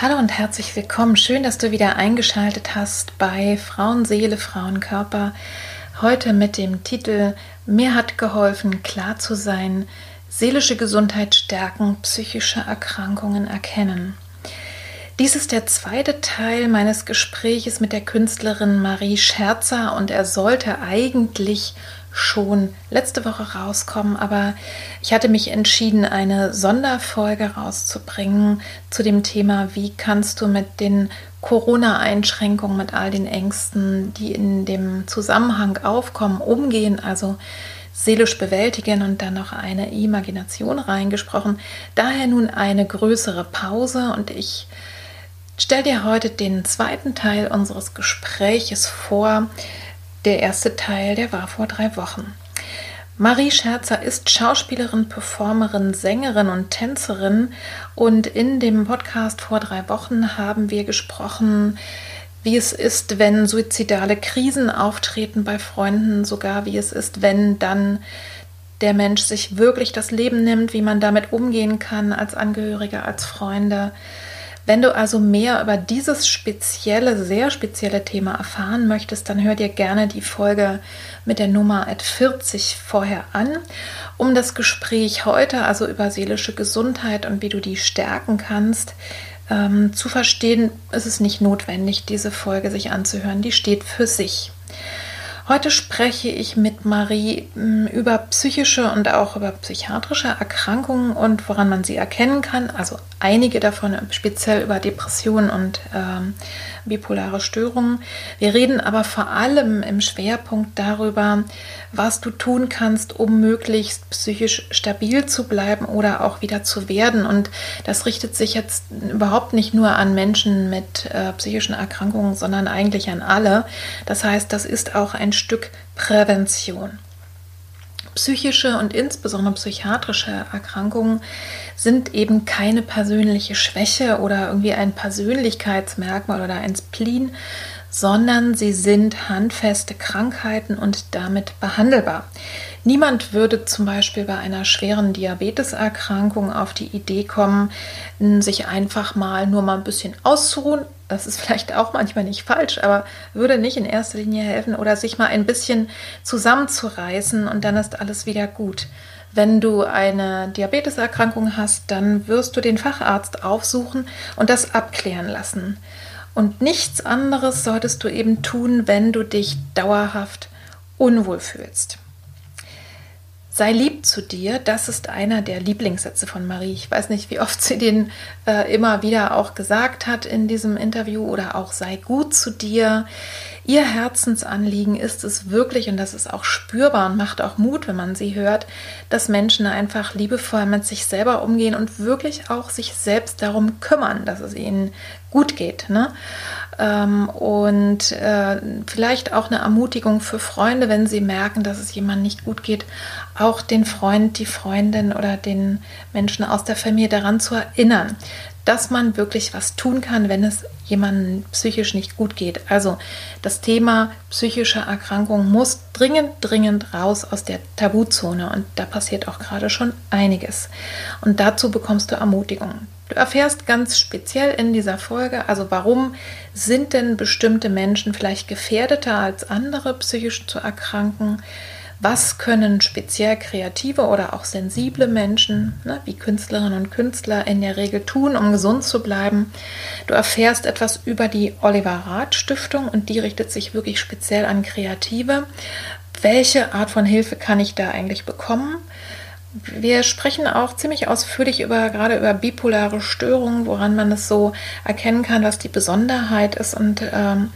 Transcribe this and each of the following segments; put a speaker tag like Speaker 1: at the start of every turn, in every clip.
Speaker 1: Hallo und herzlich willkommen. Schön, dass du wieder eingeschaltet hast bei Frauenseele, Frauenkörper. Heute mit dem Titel Mir hat geholfen, klar zu sein, seelische Gesundheit stärken, psychische Erkrankungen erkennen. Dies ist der zweite Teil meines Gespräches mit der Künstlerin Marie Scherzer und er sollte eigentlich schon letzte Woche rauskommen, aber ich hatte mich entschieden, eine Sonderfolge rauszubringen zu dem Thema, wie kannst du mit den Corona-Einschränkungen, mit all den Ängsten, die in dem Zusammenhang aufkommen, umgehen, also seelisch bewältigen und dann noch eine Imagination reingesprochen. Daher nun eine größere Pause und ich stell dir heute den zweiten Teil unseres Gespräches vor. Der erste Teil, der war vor drei Wochen. Marie Scherzer ist Schauspielerin, Performerin, Sängerin und Tänzerin. Und in dem Podcast vor drei Wochen haben wir gesprochen, wie es ist, wenn suizidale Krisen auftreten bei Freunden, sogar wie es ist, wenn dann der Mensch sich wirklich das Leben nimmt, wie man damit umgehen kann als Angehörige, als Freunde. Wenn du also mehr über dieses spezielle, sehr spezielle Thema erfahren möchtest, dann hör dir gerne die Folge mit der Nummer 40 vorher an, um das Gespräch heute, also über seelische Gesundheit und wie du die stärken kannst, ähm, zu verstehen, ist es nicht notwendig, diese Folge sich anzuhören. Die steht für sich. Heute spreche ich mit Marie hm, über psychische und auch über psychiatrische Erkrankungen und woran man sie erkennen kann. Also einige davon speziell über Depressionen und ähm, bipolare Störungen. Wir reden aber vor allem im Schwerpunkt darüber, was du tun kannst, um möglichst psychisch stabil zu bleiben oder auch wieder zu werden. Und das richtet sich jetzt überhaupt nicht nur an Menschen mit äh, psychischen Erkrankungen, sondern eigentlich an alle. Das heißt, das ist auch ein Stück Prävention. Psychische und insbesondere psychiatrische Erkrankungen sind eben keine persönliche Schwäche oder irgendwie ein Persönlichkeitsmerkmal oder ein Spleen, sondern sie sind handfeste Krankheiten und damit behandelbar. Niemand würde zum Beispiel bei einer schweren Diabeteserkrankung auf die Idee kommen, sich einfach mal nur mal ein bisschen auszuruhen. Das ist vielleicht auch manchmal nicht falsch, aber würde nicht in erster Linie helfen oder sich mal ein bisschen zusammenzureißen und dann ist alles wieder gut. Wenn du eine Diabeteserkrankung hast, dann wirst du den Facharzt aufsuchen und das abklären lassen. Und nichts anderes solltest du eben tun, wenn du dich dauerhaft unwohl fühlst. Sei lieb zu dir, das ist einer der Lieblingssätze von Marie. Ich weiß nicht, wie oft sie den äh, immer wieder auch gesagt hat in diesem Interview oder auch sei gut zu dir. Ihr Herzensanliegen ist es wirklich, und das ist auch spürbar und macht auch Mut, wenn man sie hört, dass Menschen einfach liebevoll mit sich selber umgehen und wirklich auch sich selbst darum kümmern, dass es ihnen gut geht. Ne? Ähm, und äh, vielleicht auch eine Ermutigung für Freunde, wenn sie merken, dass es jemandem nicht gut geht, auch den Freund, die Freundin oder den Menschen aus der Familie daran zu erinnern, dass man wirklich was tun kann, wenn es jemandem psychisch nicht gut geht. Also das Thema psychische Erkrankung muss dringend, dringend raus aus der Tabuzone und da passiert auch gerade schon einiges. Und dazu bekommst du Ermutigung. Du erfährst ganz speziell in dieser Folge, also warum sind denn bestimmte Menschen vielleicht gefährdeter als andere psychisch zu erkranken? Was können speziell kreative oder auch sensible Menschen, ne, wie Künstlerinnen und Künstler, in der Regel tun, um gesund zu bleiben. Du erfährst etwas über die Oliver Rath Stiftung und die richtet sich wirklich speziell an Kreative. Welche Art von Hilfe kann ich da eigentlich bekommen? Wir sprechen auch ziemlich ausführlich über gerade über bipolare Störungen, woran man es so erkennen kann, was die Besonderheit ist und ähm,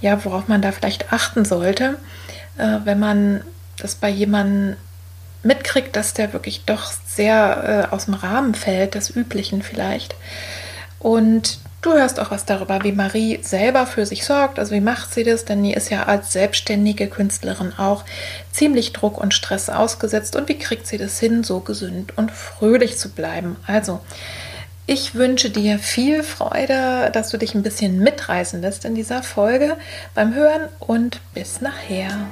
Speaker 1: ja, worauf man da vielleicht achten sollte, äh, wenn man das bei jemandem mitkriegt, dass der wirklich doch sehr äh, aus dem Rahmen fällt, des Üblichen vielleicht. Und du hörst auch was darüber, wie Marie selber für sich sorgt, also wie macht sie das, denn die ist ja als selbstständige Künstlerin auch ziemlich Druck und Stress ausgesetzt und wie kriegt sie das hin, so gesund und fröhlich zu bleiben. Also, ich wünsche dir viel Freude, dass du dich ein bisschen mitreißen lässt in dieser Folge beim Hören und bis nachher.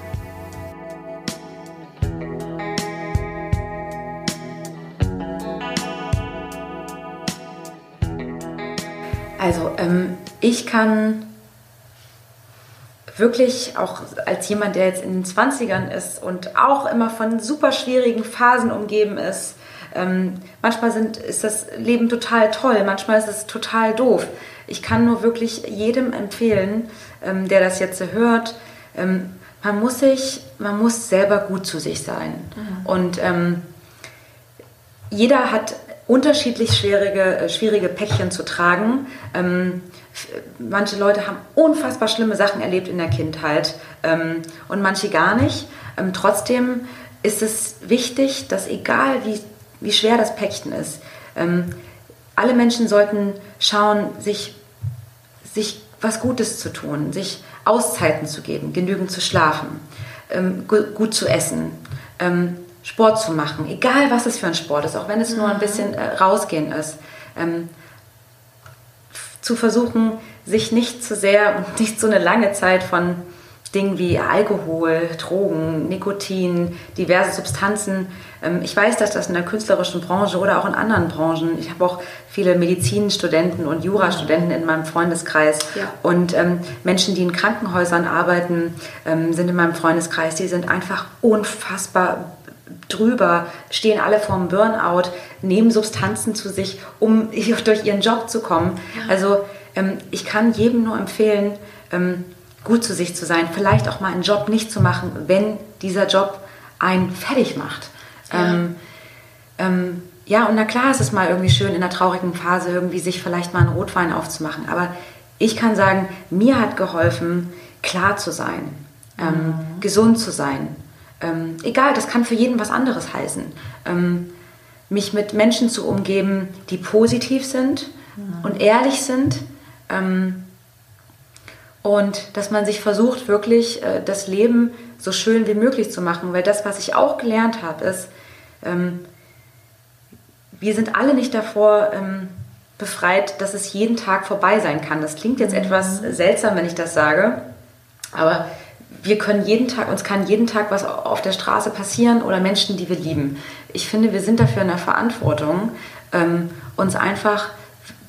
Speaker 2: Also ähm, ich kann wirklich auch als jemand, der jetzt in den 20ern ist und auch immer von super schwierigen Phasen umgeben ist, ähm, manchmal sind, ist das Leben total toll, manchmal ist es total doof. Ich kann nur wirklich jedem empfehlen, ähm, der das jetzt hört, ähm, man muss sich, man muss selber gut zu sich sein. Mhm. Und ähm, jeder hat unterschiedlich schwierige, äh, schwierige Päckchen zu tragen. Ähm, manche Leute haben unfassbar schlimme Sachen erlebt in der Kindheit ähm, und manche gar nicht. Ähm, trotzdem ist es wichtig, dass egal wie wie schwer das Päckchen ist. Ähm, alle Menschen sollten schauen, sich, sich was Gutes zu tun, sich Auszeiten zu geben, genügend zu schlafen, ähm, gut zu essen, ähm, Sport zu machen, egal was es für ein Sport ist, auch wenn es nur ein mhm. bisschen äh, rausgehen ist. Ähm, zu versuchen, sich nicht zu sehr und nicht so eine lange Zeit von Dingen wie Alkohol, Drogen, Nikotin, diverse Substanzen. Ähm, ich weiß, dass das in der künstlerischen Branche oder auch in anderen Branchen, ich habe auch viele Medizinstudenten und Jurastudenten in meinem Freundeskreis ja. und ähm, Menschen, die in Krankenhäusern arbeiten, ähm, sind in meinem Freundeskreis, die sind einfach unfassbar drüber, stehen alle vorm Burnout, nehmen Substanzen zu sich, um durch ihren Job zu kommen. Ja. Also ähm, ich kann jedem nur empfehlen, ähm, gut zu sich zu sein, vielleicht auch mal einen Job nicht zu machen, wenn dieser Job einen fertig macht. Ja. Ähm, ähm, ja, und na klar ist es mal irgendwie schön, in einer traurigen Phase irgendwie sich vielleicht mal einen Rotwein aufzumachen. Aber ich kann sagen, mir hat geholfen, klar zu sein, ähm, mhm. gesund zu sein. Ähm, egal, das kann für jeden was anderes heißen. Ähm, mich mit Menschen zu umgeben, die positiv sind mhm. und ehrlich sind. Ähm, und dass man sich versucht, wirklich äh, das Leben so schön wie möglich zu machen. Weil das, was ich auch gelernt habe, ist, ähm, wir sind alle nicht davor ähm, befreit, dass es jeden Tag vorbei sein kann. Das klingt jetzt mhm. etwas seltsam, wenn ich das sage, aber wir können jeden Tag, uns kann jeden Tag was auf der Straße passieren oder Menschen, die wir lieben. Ich finde, wir sind dafür in der Verantwortung, ähm, uns einfach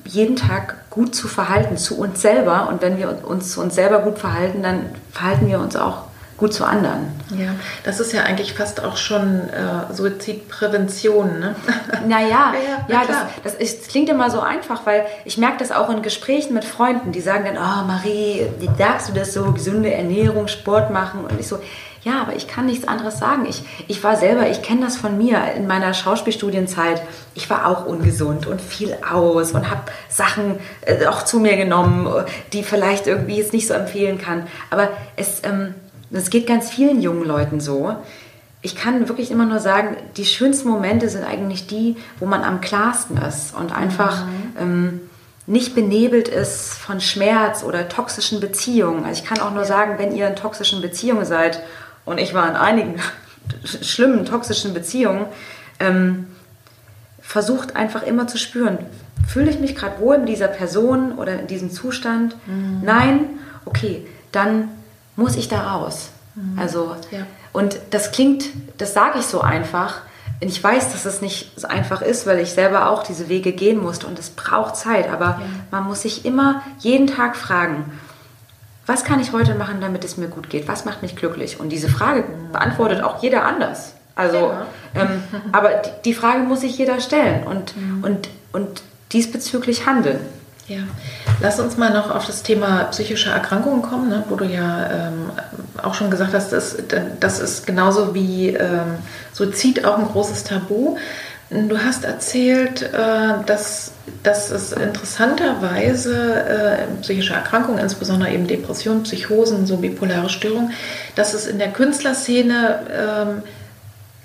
Speaker 2: jeden Tag gut zu verhalten zu uns selber. Und wenn wir uns zu uns selber gut verhalten, dann verhalten wir uns auch gut zu anderen.
Speaker 1: Ja, das ist ja eigentlich fast auch schon äh, Suizidprävention, ne?
Speaker 2: Naja, ja, ja, ja das, das, ist, das, klingt immer so einfach, weil ich merke das auch in Gesprächen mit Freunden, die sagen dann, oh Marie, wie sagst du das so, gesunde Ernährung, Sport machen? Und ich so, ja, aber ich kann nichts anderes sagen. Ich, ich war selber, ich kenne das von mir in meiner Schauspielstudienzeit. Ich war auch ungesund und viel aus und habe Sachen äh, auch zu mir genommen, die vielleicht irgendwie jetzt nicht so empfehlen kann. Aber es, ähm, es geht ganz vielen jungen Leuten so. Ich kann wirklich immer nur sagen, die schönsten Momente sind eigentlich die, wo man am klarsten ist und einfach mhm. ähm, nicht benebelt ist von Schmerz oder toxischen Beziehungen. Also ich kann auch nur sagen, wenn ihr in toxischen Beziehungen seid und ich war in einigen schlimmen, toxischen Beziehungen, ähm, versucht einfach immer zu spüren, fühle ich mich gerade wohl mit dieser Person oder in diesem Zustand? Mhm. Nein, okay, dann muss ich da raus. Mhm. Also, ja. und das klingt, das sage ich so einfach. Ich weiß, dass es nicht so einfach ist, weil ich selber auch diese Wege gehen musste und es braucht Zeit. Aber ja. man muss sich immer jeden Tag fragen, was kann ich heute machen, damit es mir gut geht? Was macht mich glücklich? Und diese Frage beantwortet auch jeder anders. Also, ja. ähm, aber die, die, Frage muss sich jeder stellen und, mhm. und, und diesbezüglich handeln.
Speaker 1: Ja, lass uns mal noch auf das Thema psychische Erkrankungen kommen, ne, wo du ja ähm, auch schon gesagt hast, das, das ist genauso wie ähm, Suizid auch ein großes Tabu. Du hast erzählt, äh, dass, dass es interessanterweise äh, psychische Erkrankungen, insbesondere eben Depressionen, Psychosen, so bipolare Störungen, dass es in der Künstlerszene ähm,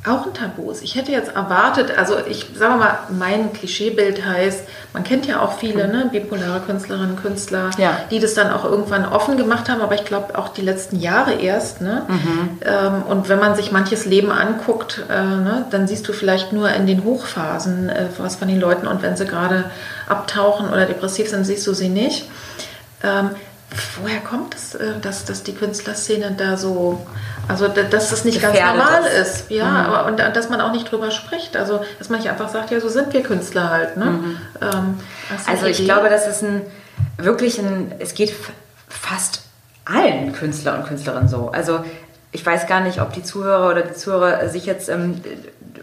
Speaker 1: auch ein Tabu. Ich hätte jetzt erwartet, also ich sage mal, mein Klischeebild heißt, man kennt ja auch viele ne, bipolare Künstlerinnen, Künstler, ja. die das dann auch irgendwann offen gemacht haben, aber ich glaube auch die letzten Jahre erst. Ne? Mhm. Ähm, und wenn man sich manches Leben anguckt, äh, ne, dann siehst du vielleicht nur in den Hochphasen äh, was von den Leuten und wenn sie gerade abtauchen oder depressiv sind, siehst du sie nicht. Ähm, woher kommt es, äh, dass, dass die Künstlerszene da so also, dass das nicht ganz normal ist. ist. Ja, mhm. aber, und dass man auch nicht drüber spricht. Also, dass man nicht einfach sagt, ja, so sind wir Künstler halt. Ne? Mhm.
Speaker 2: Ähm, also, ich glaube, das ist ein wirklich ein, es geht fast allen Künstler und Künstlerinnen so. Also, ich weiß gar nicht, ob die Zuhörer oder die Zuhörer sich jetzt ähm,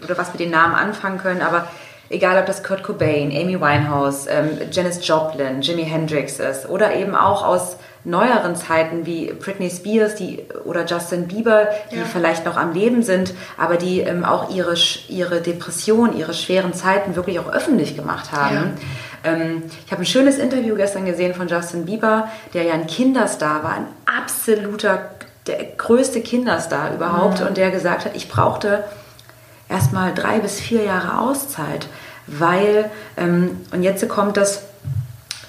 Speaker 2: oder was mit den Namen anfangen können, aber egal ob das Kurt Cobain, Amy Winehouse, ähm, Janis Joplin, Jimi Hendrix ist oder eben auch aus neueren Zeiten wie Britney Spears die, oder Justin Bieber, die ja. vielleicht noch am Leben sind, aber die ähm, auch ihre, ihre Depression, ihre schweren Zeiten wirklich auch öffentlich gemacht haben. Ja. Ähm, ich habe ein schönes Interview gestern gesehen von Justin Bieber, der ja ein Kinderstar war, ein absoluter, der größte Kinderstar überhaupt mhm. und der gesagt hat, ich brauchte erstmal drei bis vier Jahre Auszeit, weil, ähm, und jetzt kommt das,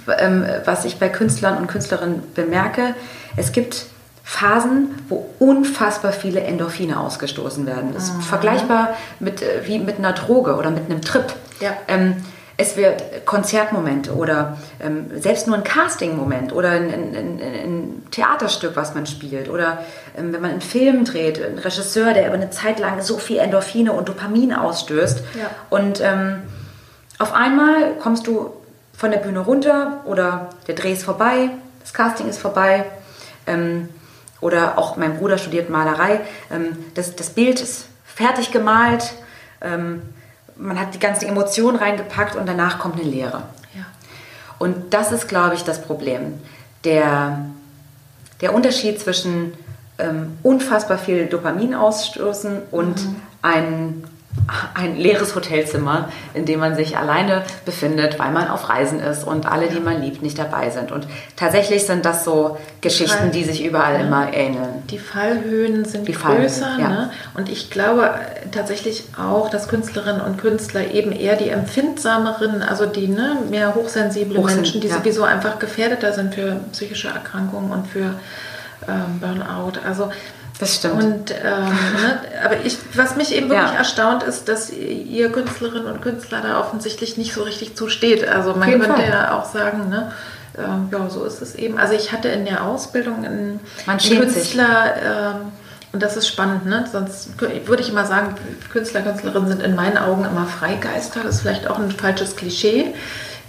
Speaker 2: was ich bei Künstlern und Künstlerinnen bemerke. Es gibt Phasen, wo unfassbar viele Endorphine ausgestoßen werden. Das ist mhm. vergleichbar mit, äh, wie mit einer Droge oder mit einem Trip. Ja. Ähm, es wird Konzertmomente oder ähm, selbst nur ein Casting-Moment oder ein, ein, ein, Theaterstück, was man spielt oder ähm, wenn man einen Film dreht, ein Regisseur, der über eine Zeit lang so viel Endorphine und Dopamin ausstößt ja. und ähm, auf einmal kommst du von der Bühne runter oder der Dreh ist vorbei, das Casting ist vorbei. Ähm, oder auch mein Bruder studiert Malerei. Ähm, das, das Bild ist fertig gemalt. Ähm, man hat die ganzen Emotionen reingepackt und danach kommt eine Leere. Ja. Und das ist, glaube ich, das Problem. Der, der Unterschied zwischen ähm, unfassbar viel Dopamin ausstoßen und mhm. einen ein leeres Hotelzimmer, in dem man sich alleine befindet, weil man auf Reisen ist und alle, die man liebt, nicht dabei sind. Und tatsächlich sind das so Geschichten, Fall, die sich überall ja. immer ähneln.
Speaker 1: Die Fallhöhen sind die größer. Fallhöhen, ja. ne? Und ich glaube tatsächlich auch, dass Künstlerinnen und Künstler eben eher die empfindsameren, also die ne, mehr hochsensible Hochsen Menschen, die ja. sowieso einfach gefährdeter sind für psychische Erkrankungen und für ähm, Burnout. Also
Speaker 2: das stimmt.
Speaker 1: Und, ähm, ne, aber ich, was mich eben wirklich ja. erstaunt ist, dass ihr Künstlerinnen und Künstler da offensichtlich nicht so richtig zusteht. Also man könnte Fall. ja auch sagen, ne, äh, ja, so ist es eben. Also ich hatte in der Ausbildung einen, einen Künstler, äh, und das ist spannend, ne? Sonst würde ich immer sagen, Künstler, Künstlerinnen sind in meinen Augen immer Freigeister. Das ist vielleicht auch ein falsches Klischee,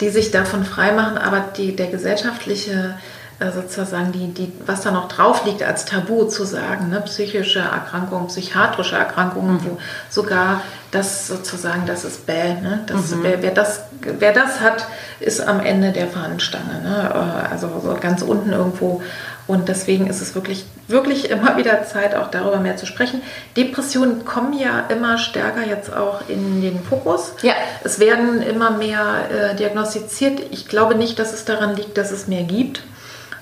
Speaker 1: die sich davon freimachen, aber die, der gesellschaftliche sozusagen die, die, was da noch drauf liegt als Tabu zu sagen, ne? psychische Erkrankungen, psychiatrische Erkrankungen, mhm. wo sogar das sozusagen, das ist bäh, ne? das, mhm. wer, wer, das, wer das hat, ist am Ende der Fahnenstange, ne? Äh, also so ganz unten irgendwo und deswegen ist es wirklich, wirklich immer wieder Zeit, auch darüber mehr zu sprechen. Depressionen kommen ja immer stärker jetzt auch in den Fokus. Ja. Es werden immer mehr äh, diagnostiziert. Ich glaube nicht, dass es daran liegt, dass es mehr gibt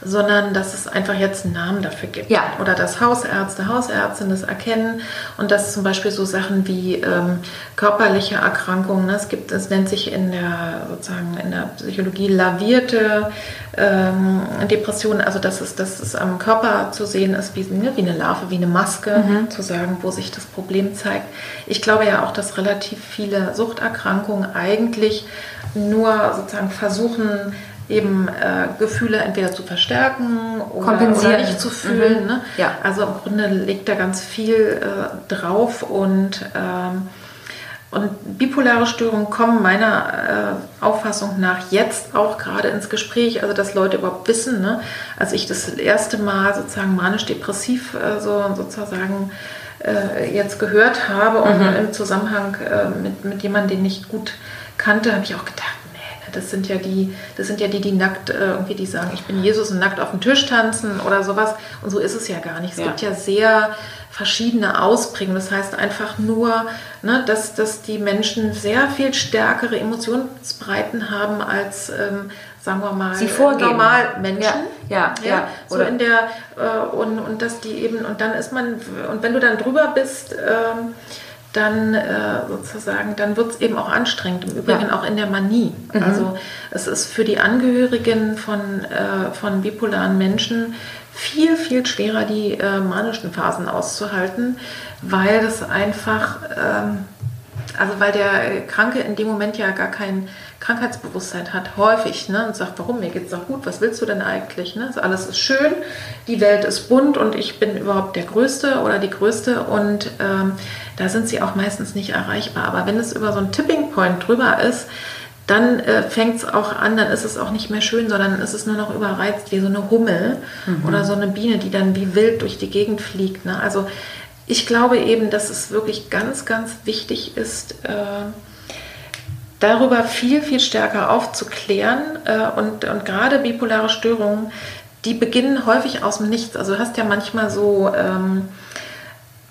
Speaker 1: sondern dass es einfach jetzt einen Namen dafür gibt. Ja. Oder dass Hausärzte, Hausärztinnen das erkennen und dass zum Beispiel so Sachen wie ähm, körperliche Erkrankungen, ne, es gibt, es nennt sich in der sozusagen in der Psychologie lavierte ähm, Depression, also dass es, dass es am Körper zu sehen ist, wie, ne, wie eine Larve, wie eine Maske, mhm. zu sagen, wo sich das Problem zeigt. Ich glaube ja auch, dass relativ viele Suchterkrankungen eigentlich nur sozusagen versuchen, eben äh, Gefühle entweder zu verstärken oder, oder nicht zu fühlen. Mhm. Ne? Ja. Also im Grunde liegt da ganz viel äh, drauf und, ähm, Und bipolare Störungen kommen meiner äh, Auffassung nach jetzt auch gerade ins Gespräch, also dass Leute überhaupt wissen, ne? als ich das erste Mal sozusagen manisch-depressiv äh, so, sozusagen äh, jetzt gehört habe und mhm. im Zusammenhang äh, mit, mit jemandem, den ich gut kannte, habe ich auch gedacht, das sind ja die, das sind ja die, die nackt äh, irgendwie, die sagen, ich bin Jesus und nackt auf dem Tisch tanzen oder sowas. Und so ist es ja gar nicht. Es ja. gibt ja sehr verschiedene Ausprägungen. Das heißt einfach nur, ne, dass, dass die Menschen sehr viel stärkere Emotionsbreiten haben als ähm, sagen wir mal,
Speaker 2: Sie vorgeben.
Speaker 1: normal Menschen.
Speaker 2: Ja, ja, ja. ja.
Speaker 1: So in der, äh, und, und dass die eben, und dann ist man, und wenn du dann drüber bist, ähm, dann äh, sozusagen, dann wird es eben auch anstrengend. Im Übrigen ja. auch in der Manie. Mhm. Also es ist für die Angehörigen von, äh, von bipolaren Menschen viel, viel schwerer, die äh, manischen Phasen auszuhalten, weil das einfach, ähm, also weil der Kranke in dem Moment ja gar kein Krankheitsbewusstsein hat, häufig, ne, und sagt, warum, mir geht es doch gut, was willst du denn eigentlich? Ne? Also alles ist schön, die Welt ist bunt und ich bin überhaupt der Größte oder die Größte und ähm, da sind sie auch meistens nicht erreichbar. Aber wenn es über so einen Tipping Point drüber ist, dann äh, fängt es auch an, dann ist es auch nicht mehr schön, sondern ist es nur noch überreizt wie so eine Hummel mhm. oder so eine Biene, die dann wie wild durch die Gegend fliegt. Ne? Also ich glaube eben, dass es wirklich ganz, ganz wichtig ist, äh, darüber viel, viel stärker aufzuklären. Äh, und, und gerade bipolare Störungen, die beginnen häufig aus dem Nichts. Also du hast ja manchmal so ähm,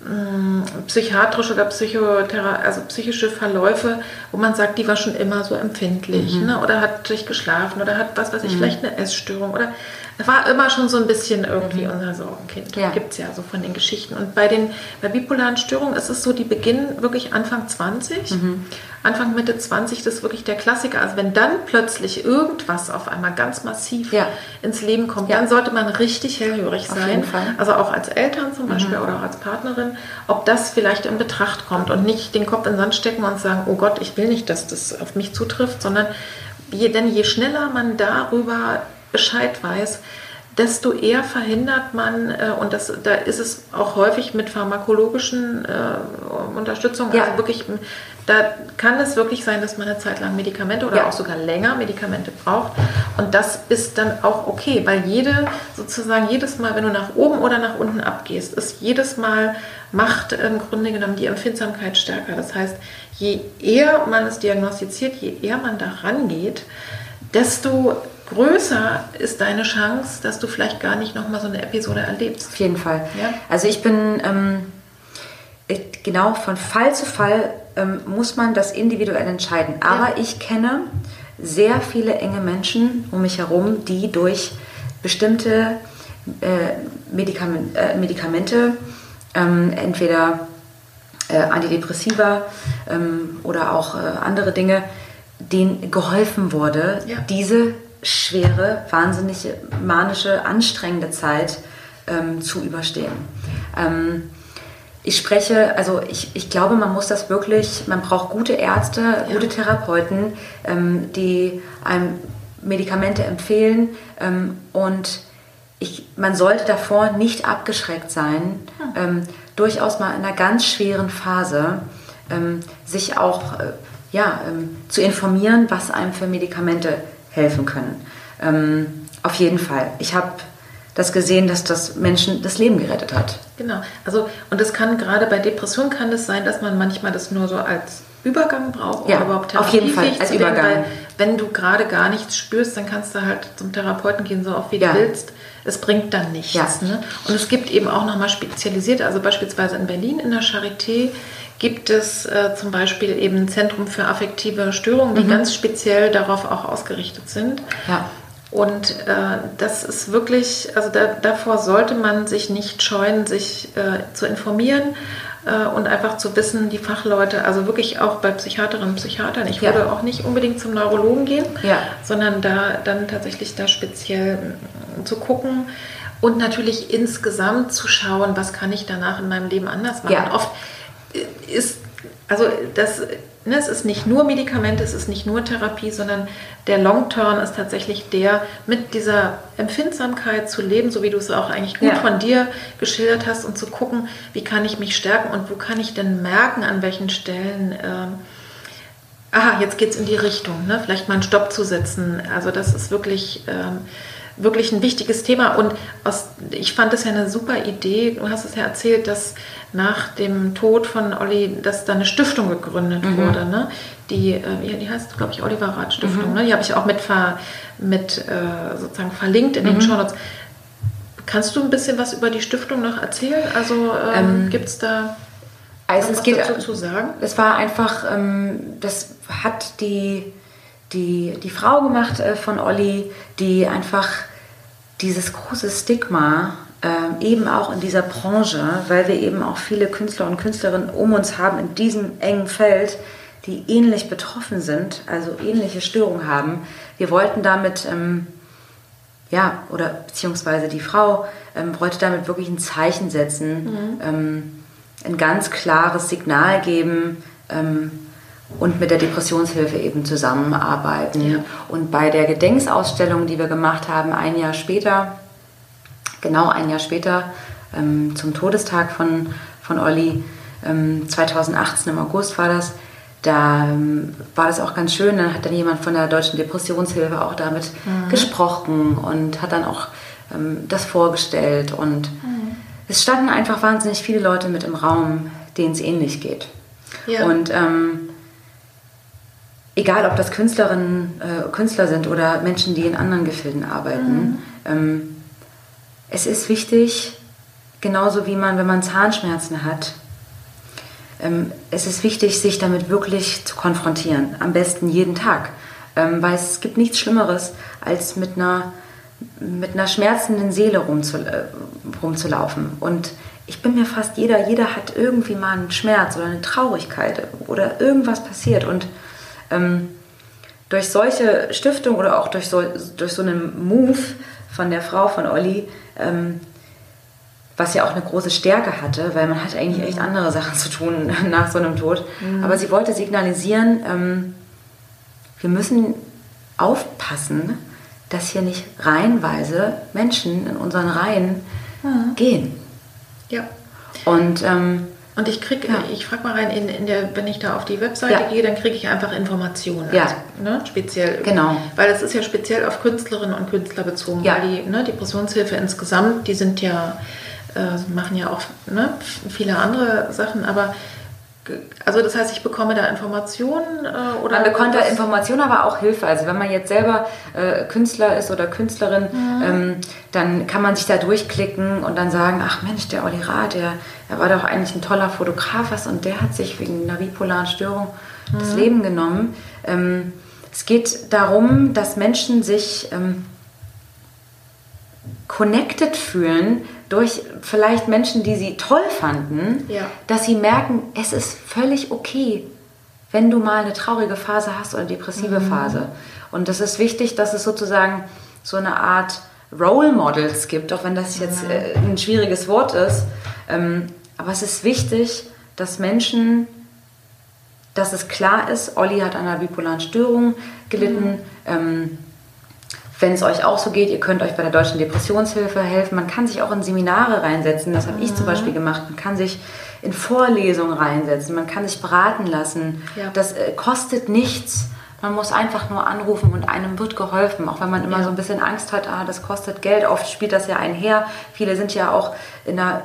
Speaker 1: mm, psychiatrische oder Psychothera also psychische Verläufe, wo man sagt, die war schon immer so empfindlich mhm. ne? oder hat schlecht geschlafen oder hat, was weiß ich, mhm. vielleicht eine Essstörung oder war immer schon so ein bisschen irgendwie mhm. unser Sorgenkind. Ja. Gibt es ja so von den Geschichten. Und bei den bei bipolaren Störungen ist es so, die beginnen wirklich Anfang 20. Mhm. Anfang Mitte 20, das ist wirklich der Klassiker. Also wenn dann plötzlich irgendwas auf einmal ganz massiv ja. ins Leben kommt, ja. dann sollte man richtig hellhörig auf sein. Also auch als Eltern zum Beispiel mhm. oder auch als Partnerin, ob das vielleicht in Betracht kommt und nicht den Kopf in den Sand stecken und sagen, oh Gott, ich will nicht, dass das auf mich zutrifft, sondern je, denn je schneller man darüber Bescheid weiß, desto eher verhindert man, äh, und das, da ist es auch häufig mit pharmakologischen äh, Unterstützung, ja. also wirklich, da kann es wirklich sein, dass man eine Zeit lang Medikamente oder ja. auch sogar länger Medikamente braucht. Und das ist dann auch okay, weil jede, sozusagen jedes Mal, wenn du nach oben oder nach unten abgehst, ist jedes Mal macht im Grunde genommen die Empfindsamkeit stärker. Das heißt, je eher man es diagnostiziert, je eher man da rangeht, desto größer ist deine Chance, dass du vielleicht gar nicht nochmal so eine Episode erlebst.
Speaker 2: Auf jeden Fall. Ja? Also ich bin ähm, ich, genau von Fall zu Fall ähm, muss man das individuell entscheiden. Aber ja. ich kenne sehr viele enge Menschen um mich herum, die durch bestimmte äh, Medikament, äh, Medikamente, ähm, entweder äh, Antidepressiva ähm, oder auch äh, andere Dinge, denen geholfen wurde, ja. diese schwere, wahnsinnige, manische, anstrengende Zeit ähm, zu überstehen. Ähm, ich spreche, also ich, ich glaube, man muss das wirklich, man braucht gute Ärzte, ja. gute Therapeuten, ähm, die einem Medikamente empfehlen ähm, und ich, man sollte davor nicht abgeschreckt sein, hm. durchaus mal in einer ganz schweren Phase ähm, sich auch äh, ja, zu informieren, was einem für Medikamente helfen können. Ähm, auf jeden Fall. Ich habe das gesehen, dass das Menschen das Leben gerettet hat.
Speaker 1: Genau. Also und es kann gerade bei Depressionen kann es sein, dass man manchmal das nur so als Übergang braucht
Speaker 2: ja, oder überhaupt auf jeden Fall als Übergang. Werden,
Speaker 1: wenn du gerade gar nichts spürst, dann kannst du halt zum Therapeuten gehen, so oft wie ja. du willst. Es bringt dann nichts. Ja. Ne? Und es gibt eben auch nochmal spezialisierte, also beispielsweise in Berlin in der Charité gibt es äh, zum Beispiel eben ein Zentrum für affektive Störungen, die mhm. ganz speziell darauf auch ausgerichtet sind.
Speaker 2: Ja.
Speaker 1: Und äh, das ist wirklich, also da, davor sollte man sich nicht scheuen, sich äh, zu informieren äh, und einfach zu wissen, die Fachleute, also wirklich auch bei Psychiaterinnen und Psychiatern, ich ja. würde auch nicht unbedingt zum Neurologen gehen,
Speaker 2: ja.
Speaker 1: sondern da dann tatsächlich da speziell äh, zu gucken und natürlich insgesamt zu schauen, was kann ich danach in meinem Leben anders machen.
Speaker 2: Ja.
Speaker 1: Oft ist also das, ne, es ist nicht nur Medikamente, es ist nicht nur Therapie, sondern der Long Turn ist tatsächlich der, mit dieser Empfindsamkeit zu leben, so wie du es auch eigentlich gut ja. von dir geschildert hast und zu gucken, wie kann ich mich stärken und wo kann ich denn merken, an welchen Stellen, ähm, aha, jetzt geht es in die Richtung, ne? vielleicht mal einen Stopp zu setzen. Also das ist wirklich... Ähm, wirklich ein wichtiges Thema. Und aus, ich fand es ja eine super Idee. Du hast es ja erzählt, dass nach dem Tod von Olli, dass da eine Stiftung gegründet mhm. wurde. Ne? Die, äh, die heißt, glaube ich, Oliver Rath Stiftung. Mhm. Ne? Die habe ich auch mit, ver, mit äh, sozusagen verlinkt in den mhm. Show Notes. Kannst du ein bisschen was über die Stiftung noch erzählen? Also ähm, ähm, gibt es da
Speaker 2: also es geht, dazu zu sagen? Es war einfach, ähm, das hat die die, die Frau gemacht äh, von Olli, die einfach dieses große Stigma äh, eben auch in dieser Branche, weil wir eben auch viele Künstler und Künstlerinnen um uns haben in diesem engen Feld, die ähnlich betroffen sind, also ähnliche Störungen haben. Wir wollten damit, ähm, ja, oder beziehungsweise die Frau ähm, wollte damit wirklich ein Zeichen setzen, mhm. ähm, ein ganz klares Signal geben, ähm, und mit der Depressionshilfe eben zusammenarbeiten. Ja. Und bei der Gedenksausstellung, die wir gemacht haben, ein Jahr später, genau ein Jahr später, ähm, zum Todestag von, von Olli, ähm, 2018 im August war das, da ähm, war das auch ganz schön. Dann hat dann jemand von der Deutschen Depressionshilfe auch damit mhm. gesprochen und hat dann auch ähm, das vorgestellt. Und mhm. es standen einfach wahnsinnig viele Leute mit im Raum, denen es ähnlich geht. Ja. Und ähm, egal ob das Künstlerinnen, äh, Künstler sind oder Menschen, die in anderen Gefilden arbeiten, mhm. ähm, es ist wichtig, genauso wie man, wenn man Zahnschmerzen hat, ähm, es ist wichtig, sich damit wirklich zu konfrontieren. Am besten jeden Tag. Ähm, weil es gibt nichts Schlimmeres, als mit einer, mit einer schmerzenden Seele rumzu, äh, rumzulaufen. Und ich bin mir fast jeder, jeder hat irgendwie mal einen Schmerz oder eine Traurigkeit oder irgendwas passiert. Und ähm, durch solche Stiftung oder auch durch so, durch so einen Move von der Frau von Olli, ähm, was ja auch eine große Stärke hatte, weil man hat eigentlich echt andere Sachen zu tun nach so einem Tod. Mhm. Aber sie wollte signalisieren, ähm, wir müssen aufpassen, dass hier nicht reihenweise Menschen in unseren Reihen mhm. gehen.
Speaker 1: Ja.
Speaker 2: Und ähm,
Speaker 1: und ich kriege, ja. ich frage mal rein, in, in der, wenn ich da auf die Webseite ja. gehe, dann kriege ich einfach Informationen.
Speaker 2: Ja.
Speaker 1: Also, ne, speziell.
Speaker 2: Genau.
Speaker 1: Weil es ist ja speziell auf Künstlerinnen und Künstler bezogen. Ja. Weil die ne, Depressionshilfe insgesamt, die sind ja, äh, machen ja auch ne, viele andere Sachen, aber also das heißt, ich bekomme da Informationen äh, oder
Speaker 2: man bekommt da Informationen, aber auch Hilfe. Also wenn man jetzt selber äh, Künstler ist oder Künstlerin, mhm. ähm, dann kann man sich da durchklicken und dann sagen, ach Mensch, der Olli Rath, der, der war doch eigentlich ein toller Fotograf, was und der hat sich wegen einer bipolaren Störung mhm. das Leben genommen. Ähm, es geht darum, dass Menschen sich ähm, connected fühlen durch vielleicht Menschen, die sie toll fanden, ja. dass sie merken, es ist völlig okay, wenn du mal eine traurige Phase hast oder eine depressive mhm. Phase. Und das ist wichtig, dass es sozusagen so eine Art Role Models gibt, auch wenn das jetzt äh, ein schwieriges Wort ist. Ähm, aber es ist wichtig, dass Menschen, dass es klar ist, Olli hat an einer bipolaren Störung gelitten. Mhm. Ähm, wenn es euch auch so geht, ihr könnt euch bei der Deutschen Depressionshilfe helfen. Man kann sich auch in Seminare reinsetzen, das habe mhm. ich zum mhm. Beispiel gemacht. Man kann sich in Vorlesungen reinsetzen, man kann sich beraten lassen. Ja. Das äh, kostet nichts. Man muss einfach nur anrufen und einem wird geholfen, auch wenn man immer ja. so ein bisschen Angst hat, ah, das kostet Geld. Oft spielt das ja einher. Viele sind ja auch in einer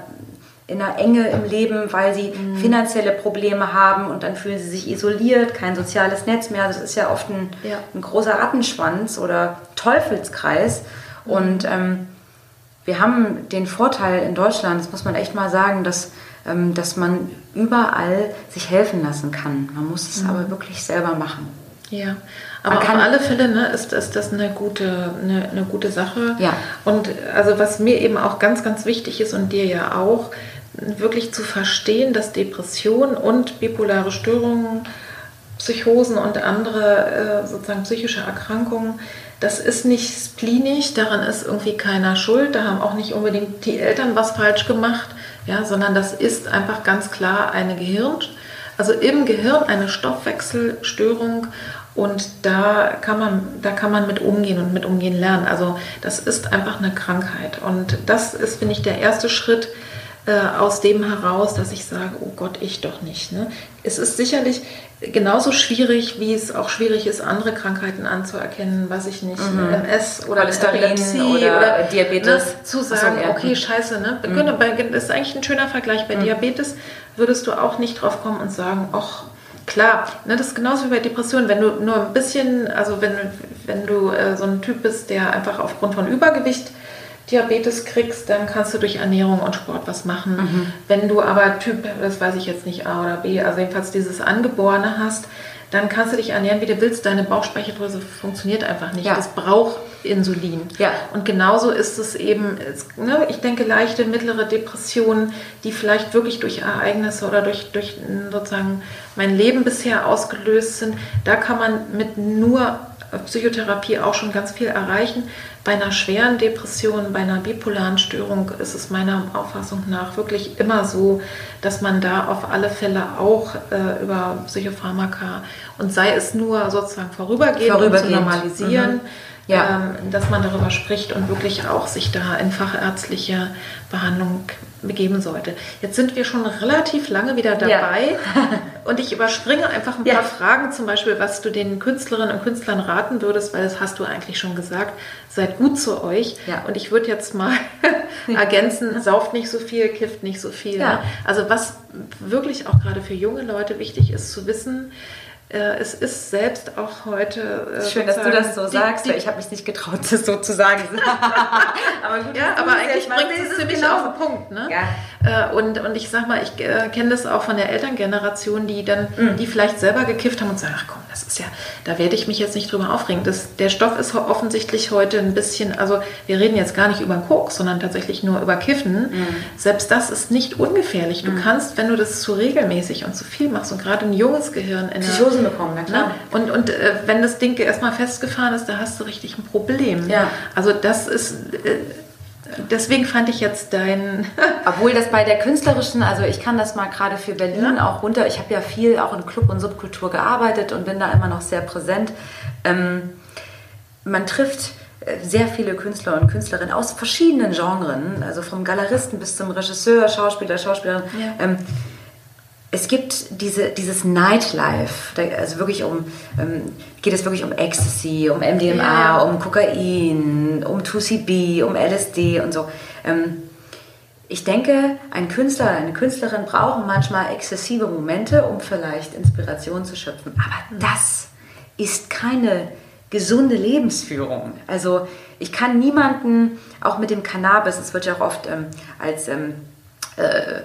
Speaker 2: in einer Enge im Leben, weil sie mhm. finanzielle Probleme haben und dann fühlen sie sich isoliert, kein soziales Netz mehr. Das ist ja oft ein, ja. ein großer Rattenschwanz oder Teufelskreis. Mhm. Und ähm, wir haben den Vorteil in Deutschland, das muss man echt mal sagen, dass, ähm, dass man überall sich helfen lassen kann. Man muss es mhm. aber wirklich selber machen.
Speaker 1: Ja, aber auf alle Fälle ne, ist, ist das eine gute, eine, eine gute Sache.
Speaker 2: Ja.
Speaker 1: Und also was mir eben auch ganz, ganz wichtig ist und dir ja auch, wirklich zu verstehen, dass Depression und bipolare Störungen, Psychosen und andere äh, sozusagen psychische Erkrankungen, das ist nicht splinisch, daran ist irgendwie keiner schuld, da haben auch nicht unbedingt die Eltern was falsch gemacht, ja, sondern das ist einfach ganz klar eine Gehirn, also im Gehirn eine Stoffwechselstörung und da kann man, da kann man mit umgehen und mit umgehen lernen. Also das ist einfach eine Krankheit. Und das ist, finde ich, der erste Schritt äh, aus dem heraus, dass ich sage, oh Gott, ich doch nicht. Ne? Es ist sicherlich genauso schwierig, wie es auch schwierig ist, andere Krankheiten anzuerkennen, weiß ich nicht, mhm. MS oder Epilepsie oder, oder Diabetes. Ne, zu sagen, so, okay, scheiße, ne? Mhm. Das ist eigentlich ein schöner Vergleich. Bei mhm. Diabetes würdest du auch nicht drauf kommen und sagen, ach, Klar, ne, das ist genauso wie bei Depressionen. Wenn du nur ein bisschen, also wenn, wenn du äh, so ein Typ bist, der einfach aufgrund von Übergewicht Diabetes kriegst, dann kannst du durch Ernährung und Sport was machen. Mhm. Wenn du aber Typ, das weiß ich jetzt nicht, A oder B, also jedenfalls dieses Angeborene hast, dann kannst du dich ernähren, wie du willst. Deine Bauchspeicheldrüse funktioniert einfach nicht. Ja. Das braucht Insulin. Ja. Und genauso ist es eben, ne, ich denke, leichte, mittlere Depressionen, die vielleicht wirklich durch Ereignisse oder durch, durch sozusagen mein Leben bisher ausgelöst sind, da kann man mit nur Psychotherapie auch schon ganz viel erreichen. Bei einer schweren Depression, bei einer bipolaren Störung ist es meiner Auffassung nach wirklich immer so, dass man da auf alle Fälle auch äh, über Psychopharmaka und sei es nur sozusagen vorübergehend, vorübergehend. Um zu normalisieren. Mhm ja. ähm, dass man darüber spricht und wirklich auch sich da in fachärztliche Behandlung begeben sollte. Jetzt sind wir schon relativ lange wieder dabei ja. und ich überspringe einfach ein ja. paar Fragen, zum Beispiel, was du den Künstlerinnen und Künstlern raten würdest, weil das hast du eigentlich schon gesagt. Seid gut zu euch. Ja. Und ich würde jetzt mal ergänzen, sauft nicht so viel, kifft nicht so viel. Ne? Also was wirklich auch gerade für junge Leute wichtig ist zu wissen, es ist selbst auch heute.
Speaker 2: Äh, Schön, dass du das so die, sagst, die, weil ich habe mich nicht getraut, das so zu sagen.
Speaker 1: aber gut, ja, aber eigentlich bringt es ziemlich genau. auf den Punkt. Ne? Ja. Äh, und, und ich sag mal, ich kenne das auch von der Elterngeneration, die dann, mhm. die vielleicht selber gekifft haben und sagen, ach komm, das ist ja, da werde ich mich jetzt nicht drüber aufregen. Das, der Stoff ist offensichtlich heute ein bisschen, also wir reden jetzt gar nicht über Koks, sondern tatsächlich nur über Kiffen. Mhm. Selbst das ist nicht ungefährlich. Du mhm. kannst, wenn du das zu regelmäßig und zu viel machst und gerade ein junges Gehirn in
Speaker 2: Psychose Diagnose bekommen, na klar. Ne?
Speaker 1: Und, und äh, wenn das Ding erstmal festgefahren ist, da hast du richtig ein Problem. Ja. Also das ist... Äh, deswegen fand ich jetzt dein.
Speaker 2: Obwohl das bei der künstlerischen, also ich kann das mal gerade für Berlin ja. auch runter. Ich habe ja viel auch in Club und Subkultur gearbeitet und bin da immer noch sehr präsent. Ähm, man trifft äh, sehr viele Künstler und Künstlerinnen aus verschiedenen Genres, also vom Galeristen bis zum Regisseur, Schauspieler, Schauspielerin. Ja. Ähm, es gibt diese, dieses Nightlife, also wirklich um, ähm, geht es wirklich um Ecstasy, um MDMA, ja. um Kokain, um 2CB, um LSD und so. Ähm, ich denke, ein Künstler, eine Künstlerin brauchen manchmal exzessive Momente, um vielleicht Inspiration zu schöpfen. Aber mhm. das ist keine gesunde Lebensführung. Also ich kann niemanden, auch mit dem Cannabis, es wird ja auch oft ähm, als ähm, äh,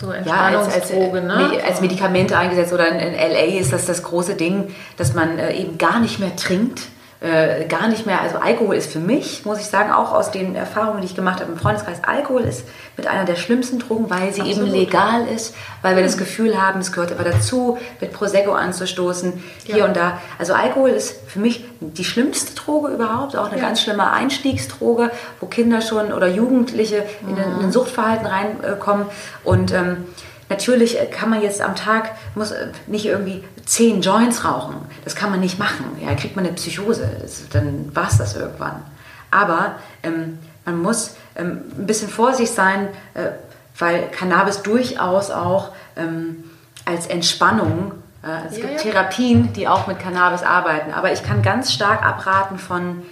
Speaker 2: so ja, als, als, ne? als Medikamente eingesetzt oder in, in, LA ist das das große Ding, dass man äh, eben gar nicht mehr trinkt äh, gar nicht mehr, also Alkohol ist für mich, muss ich sagen, auch aus den Erfahrungen, die ich gemacht habe im Freundeskreis, Alkohol ist mit einer der schlimmsten Drogen, weil sie Absolut. eben legal ist, weil wir das mhm. Gefühl haben, es gehört aber dazu, mit Prosecco anzustoßen, hier ja. und da. Also Alkohol ist für mich die schlimmste Droge überhaupt, auch eine ja. ganz schlimme Einstiegsdroge, wo Kinder schon oder Jugendliche in, ein, in ein Suchtverhalten reinkommen und ähm, Natürlich kann man jetzt am Tag muss äh, nicht irgendwie zehn Joints rauchen. Das kann man nicht machen. Ja, kriegt man eine Psychose. Das, dann war es das irgendwann. Aber ähm, man muss ähm, ein bisschen vorsichtig sein, äh, weil Cannabis durchaus auch ähm, als Entspannung, äh, es ja, gibt ja. Therapien, die auch mit Cannabis arbeiten. Aber ich kann ganz stark abraten von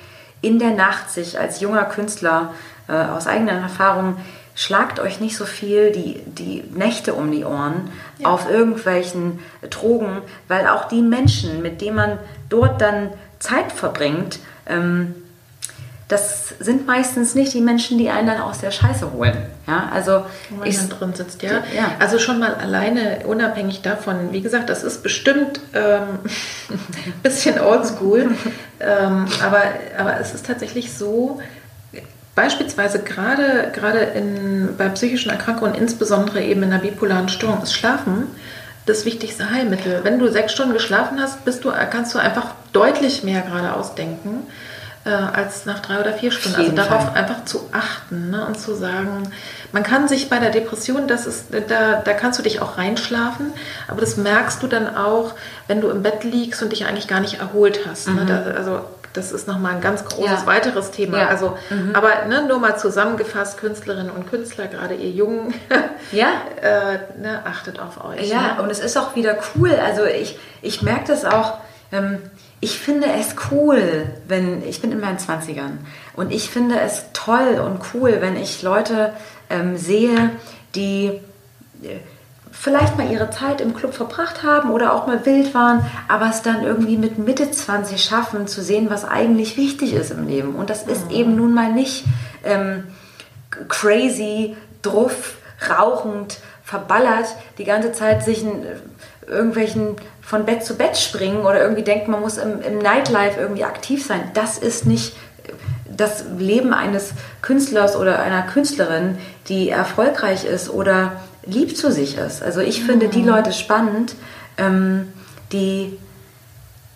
Speaker 2: in der Nacht sich als junger Künstler äh, aus eigener Erfahrung schlagt euch nicht so viel die, die Nächte um die Ohren ja. auf irgendwelchen Drogen, weil auch die Menschen, mit denen man dort dann Zeit verbringt, ähm, das sind meistens nicht die Menschen, die einen dann aus der Scheiße holen. Ja, also
Speaker 1: Wo man ich, drin sitzt, ja. ja. Also schon mal alleine, unabhängig davon, wie gesagt, das ist bestimmt ähm, ein bisschen oldschool, ähm, aber, aber es ist tatsächlich so, Beispielsweise gerade, gerade in, bei psychischen Erkrankungen, insbesondere eben in der bipolaren Störung, ist Schlafen das wichtigste Heilmittel. Wenn du sechs Stunden geschlafen hast, bist du, kannst du einfach deutlich mehr gerade ausdenken. äh, als nach drei oder vier Stunden. Also darauf Fall. einfach zu achten ne? und zu sagen, man kann sich bei der Depression, das ist, da, da kannst du dich auch reinschlafen, aber das merkst du dann auch, wenn du im Bett liegst und dich eigentlich gar nicht erholt hast. Ne? Mhm. Ne? Da, also das ist nochmal ein ganz großes ja. weiteres Thema. Ja. Also, mhm. Aber ne, nur mal zusammengefasst, Künstlerinnen und Künstler, gerade ihr Jungen, ja. äh, ne, achtet auf euch.
Speaker 2: Ja, ne? und es ist auch wieder cool. Also ich, ich merke das auch. Ähm, ich finde es cool, wenn ich bin in meinen 20ern und ich finde es toll und cool, wenn ich Leute ähm, sehe, die äh, vielleicht mal ihre Zeit im Club verbracht haben oder auch mal wild waren, aber es dann irgendwie mit Mitte 20 schaffen, zu sehen, was eigentlich wichtig ist im Leben. Und das ist mhm. eben nun mal nicht ähm, crazy, druff, rauchend, verballert, die ganze Zeit sich in äh, irgendwelchen von Bett zu Bett springen oder irgendwie denkt, man muss im, im Nightlife irgendwie aktiv sein. Das ist nicht das Leben eines Künstlers oder einer Künstlerin, die erfolgreich ist oder lieb zu sich ist. Also ich finde die mhm. Leute spannend, ähm, die,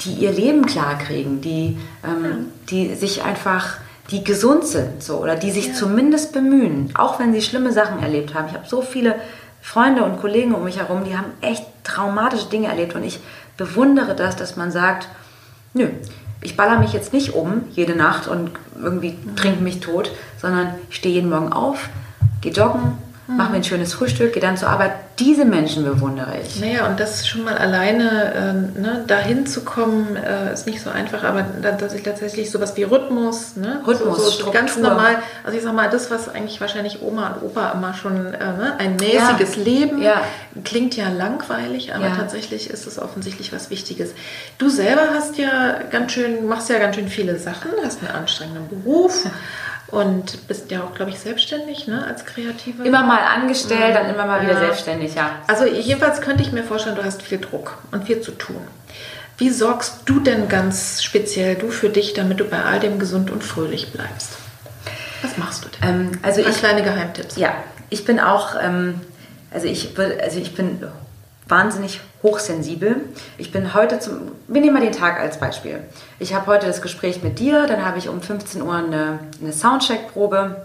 Speaker 2: die ihr Leben klar kriegen, die, ähm, die sich einfach, die gesund sind so, oder die sich ja. zumindest bemühen, auch wenn sie schlimme Sachen erlebt haben. Ich habe so viele Freunde und Kollegen um mich herum, die haben echt traumatische Dinge erlebt und ich bewundere das, dass man sagt, nö, ich baller mich jetzt nicht um jede Nacht und irgendwie trinke mich tot, sondern ich stehe jeden Morgen auf, gehe joggen, mhm. Mache mir ein schönes Frühstück, gehe dann zur Arbeit. Diese Menschen bewundere ich.
Speaker 1: Naja, und das schon mal alleine äh, ne, dahin zu kommen, äh, ist nicht so einfach, aber dass ich tatsächlich sowas wie Rhythmus, ne?
Speaker 2: Rhythmus,
Speaker 1: so, so ganz normal, also ich sag mal, das, was eigentlich wahrscheinlich Oma und Opa immer schon, äh, ne? ein mäßiges ja. Leben, ja. klingt ja langweilig, aber ja. tatsächlich ist es offensichtlich was Wichtiges. Du selber hast ja ganz schön, machst ja ganz schön viele Sachen, hast einen anstrengenden Beruf. Und bist ja auch, glaube ich, selbstständig ne, als Kreative.
Speaker 2: Immer mal angestellt, mhm. dann immer mal wieder ja. selbstständig, ja.
Speaker 1: Also jedenfalls könnte ich mir vorstellen, du hast viel Druck und viel zu tun. Wie sorgst du denn ganz speziell du für dich, damit du bei all dem gesund und fröhlich bleibst? Was machst du denn?
Speaker 2: Ähm, also ich,
Speaker 1: kleine Geheimtipps.
Speaker 2: Ja, ich bin auch, ähm, also, ich, also ich bin wahnsinnig hochsensibel. Ich bin heute zum, wir nehmen mal den Tag als Beispiel. Ich habe heute das Gespräch mit dir, dann habe ich um 15 Uhr eine, eine Soundcheck-Probe,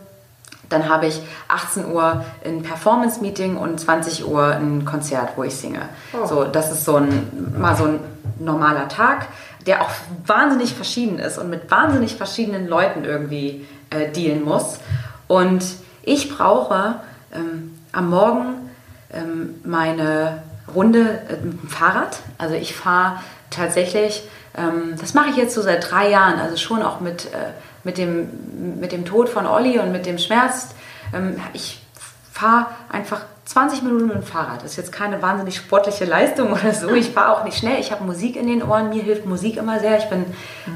Speaker 2: dann habe ich 18 Uhr ein Performance-Meeting und 20 Uhr ein Konzert, wo ich singe. Oh. So, das ist so ein, mal so ein normaler Tag, der auch wahnsinnig verschieden ist und mit wahnsinnig verschiedenen Leuten irgendwie äh, dealen muss. Und ich brauche ähm, am Morgen ähm, meine Runde äh, mit dem Fahrrad. Also ich fahre tatsächlich, ähm, das mache ich jetzt so seit drei Jahren, also schon auch mit, äh, mit, dem, mit dem Tod von Olli und mit dem Schmerz. Ähm, ich fahre einfach 20 Minuten mit dem Fahrrad. Das ist jetzt keine wahnsinnig sportliche Leistung oder so. Ich fahre auch nicht schnell. Ich habe Musik in den Ohren. Mir hilft Musik immer sehr. Ich bin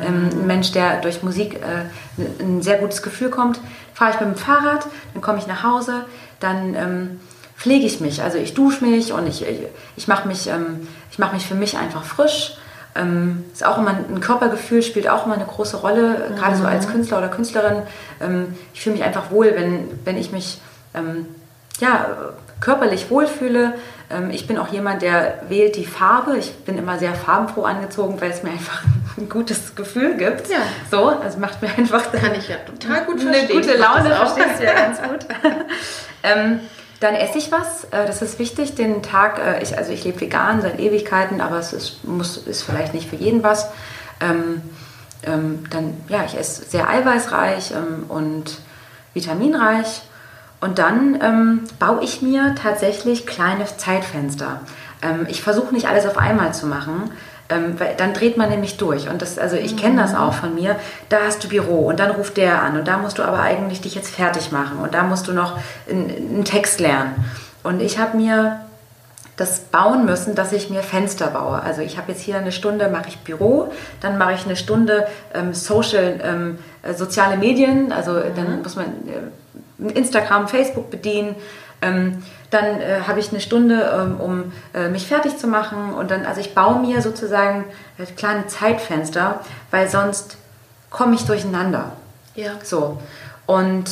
Speaker 2: ähm, ein Mensch, der durch Musik äh, ein sehr gutes Gefühl kommt. Fahre ich mit dem Fahrrad, dann komme ich nach Hause, dann ähm, pflege ich mich. Also ich dusche mich und ich, ich, ich mache mich, ähm, mach mich für mich einfach frisch. Ähm, ist auch immer ein Körpergefühl, spielt auch immer eine große Rolle, mhm. gerade so als mhm. Künstler oder Künstlerin. Ähm, ich fühle mich einfach wohl, wenn, wenn ich mich ähm, ja, körperlich wohlfühle. Ähm, ich bin auch jemand, der wählt die Farbe. Ich bin immer sehr farbenfroh angezogen, weil es mir einfach ein gutes Gefühl gibt. Ja. So, also macht mir einfach.
Speaker 1: Kann ich ja total gut
Speaker 2: verstehen. Eine gute Laune, verstehst du ja ganz gut. dann esse ich was. Äh, das ist wichtig. Den Tag, äh, ich, also ich lebe vegan seit Ewigkeiten, aber es ist, muss, ist vielleicht nicht für jeden was. Ähm, ähm, dann, ja, ich esse sehr eiweißreich ähm, und vitaminreich. Und dann ähm, baue ich mir tatsächlich kleine Zeitfenster. Ähm, ich versuche nicht alles auf einmal zu machen, ähm, weil dann dreht man nämlich durch. Und das, also ich kenne das mhm. auch von mir. Da hast du Büro und dann ruft der an und da musst du aber eigentlich dich jetzt fertig machen und da musst du noch einen Text lernen. Und ich habe mir das bauen müssen, dass ich mir Fenster baue. Also ich habe jetzt hier eine Stunde, mache ich Büro, dann mache ich eine Stunde ähm, Social, ähm, äh, soziale Medien, also mhm. dann muss man äh, Instagram, Facebook bedienen. Ähm, dann äh, habe ich eine Stunde, ähm, um äh, mich fertig zu machen. Und dann, also ich baue mir sozusagen äh, kleine Zeitfenster, weil sonst komme ich durcheinander. Ja. So. Und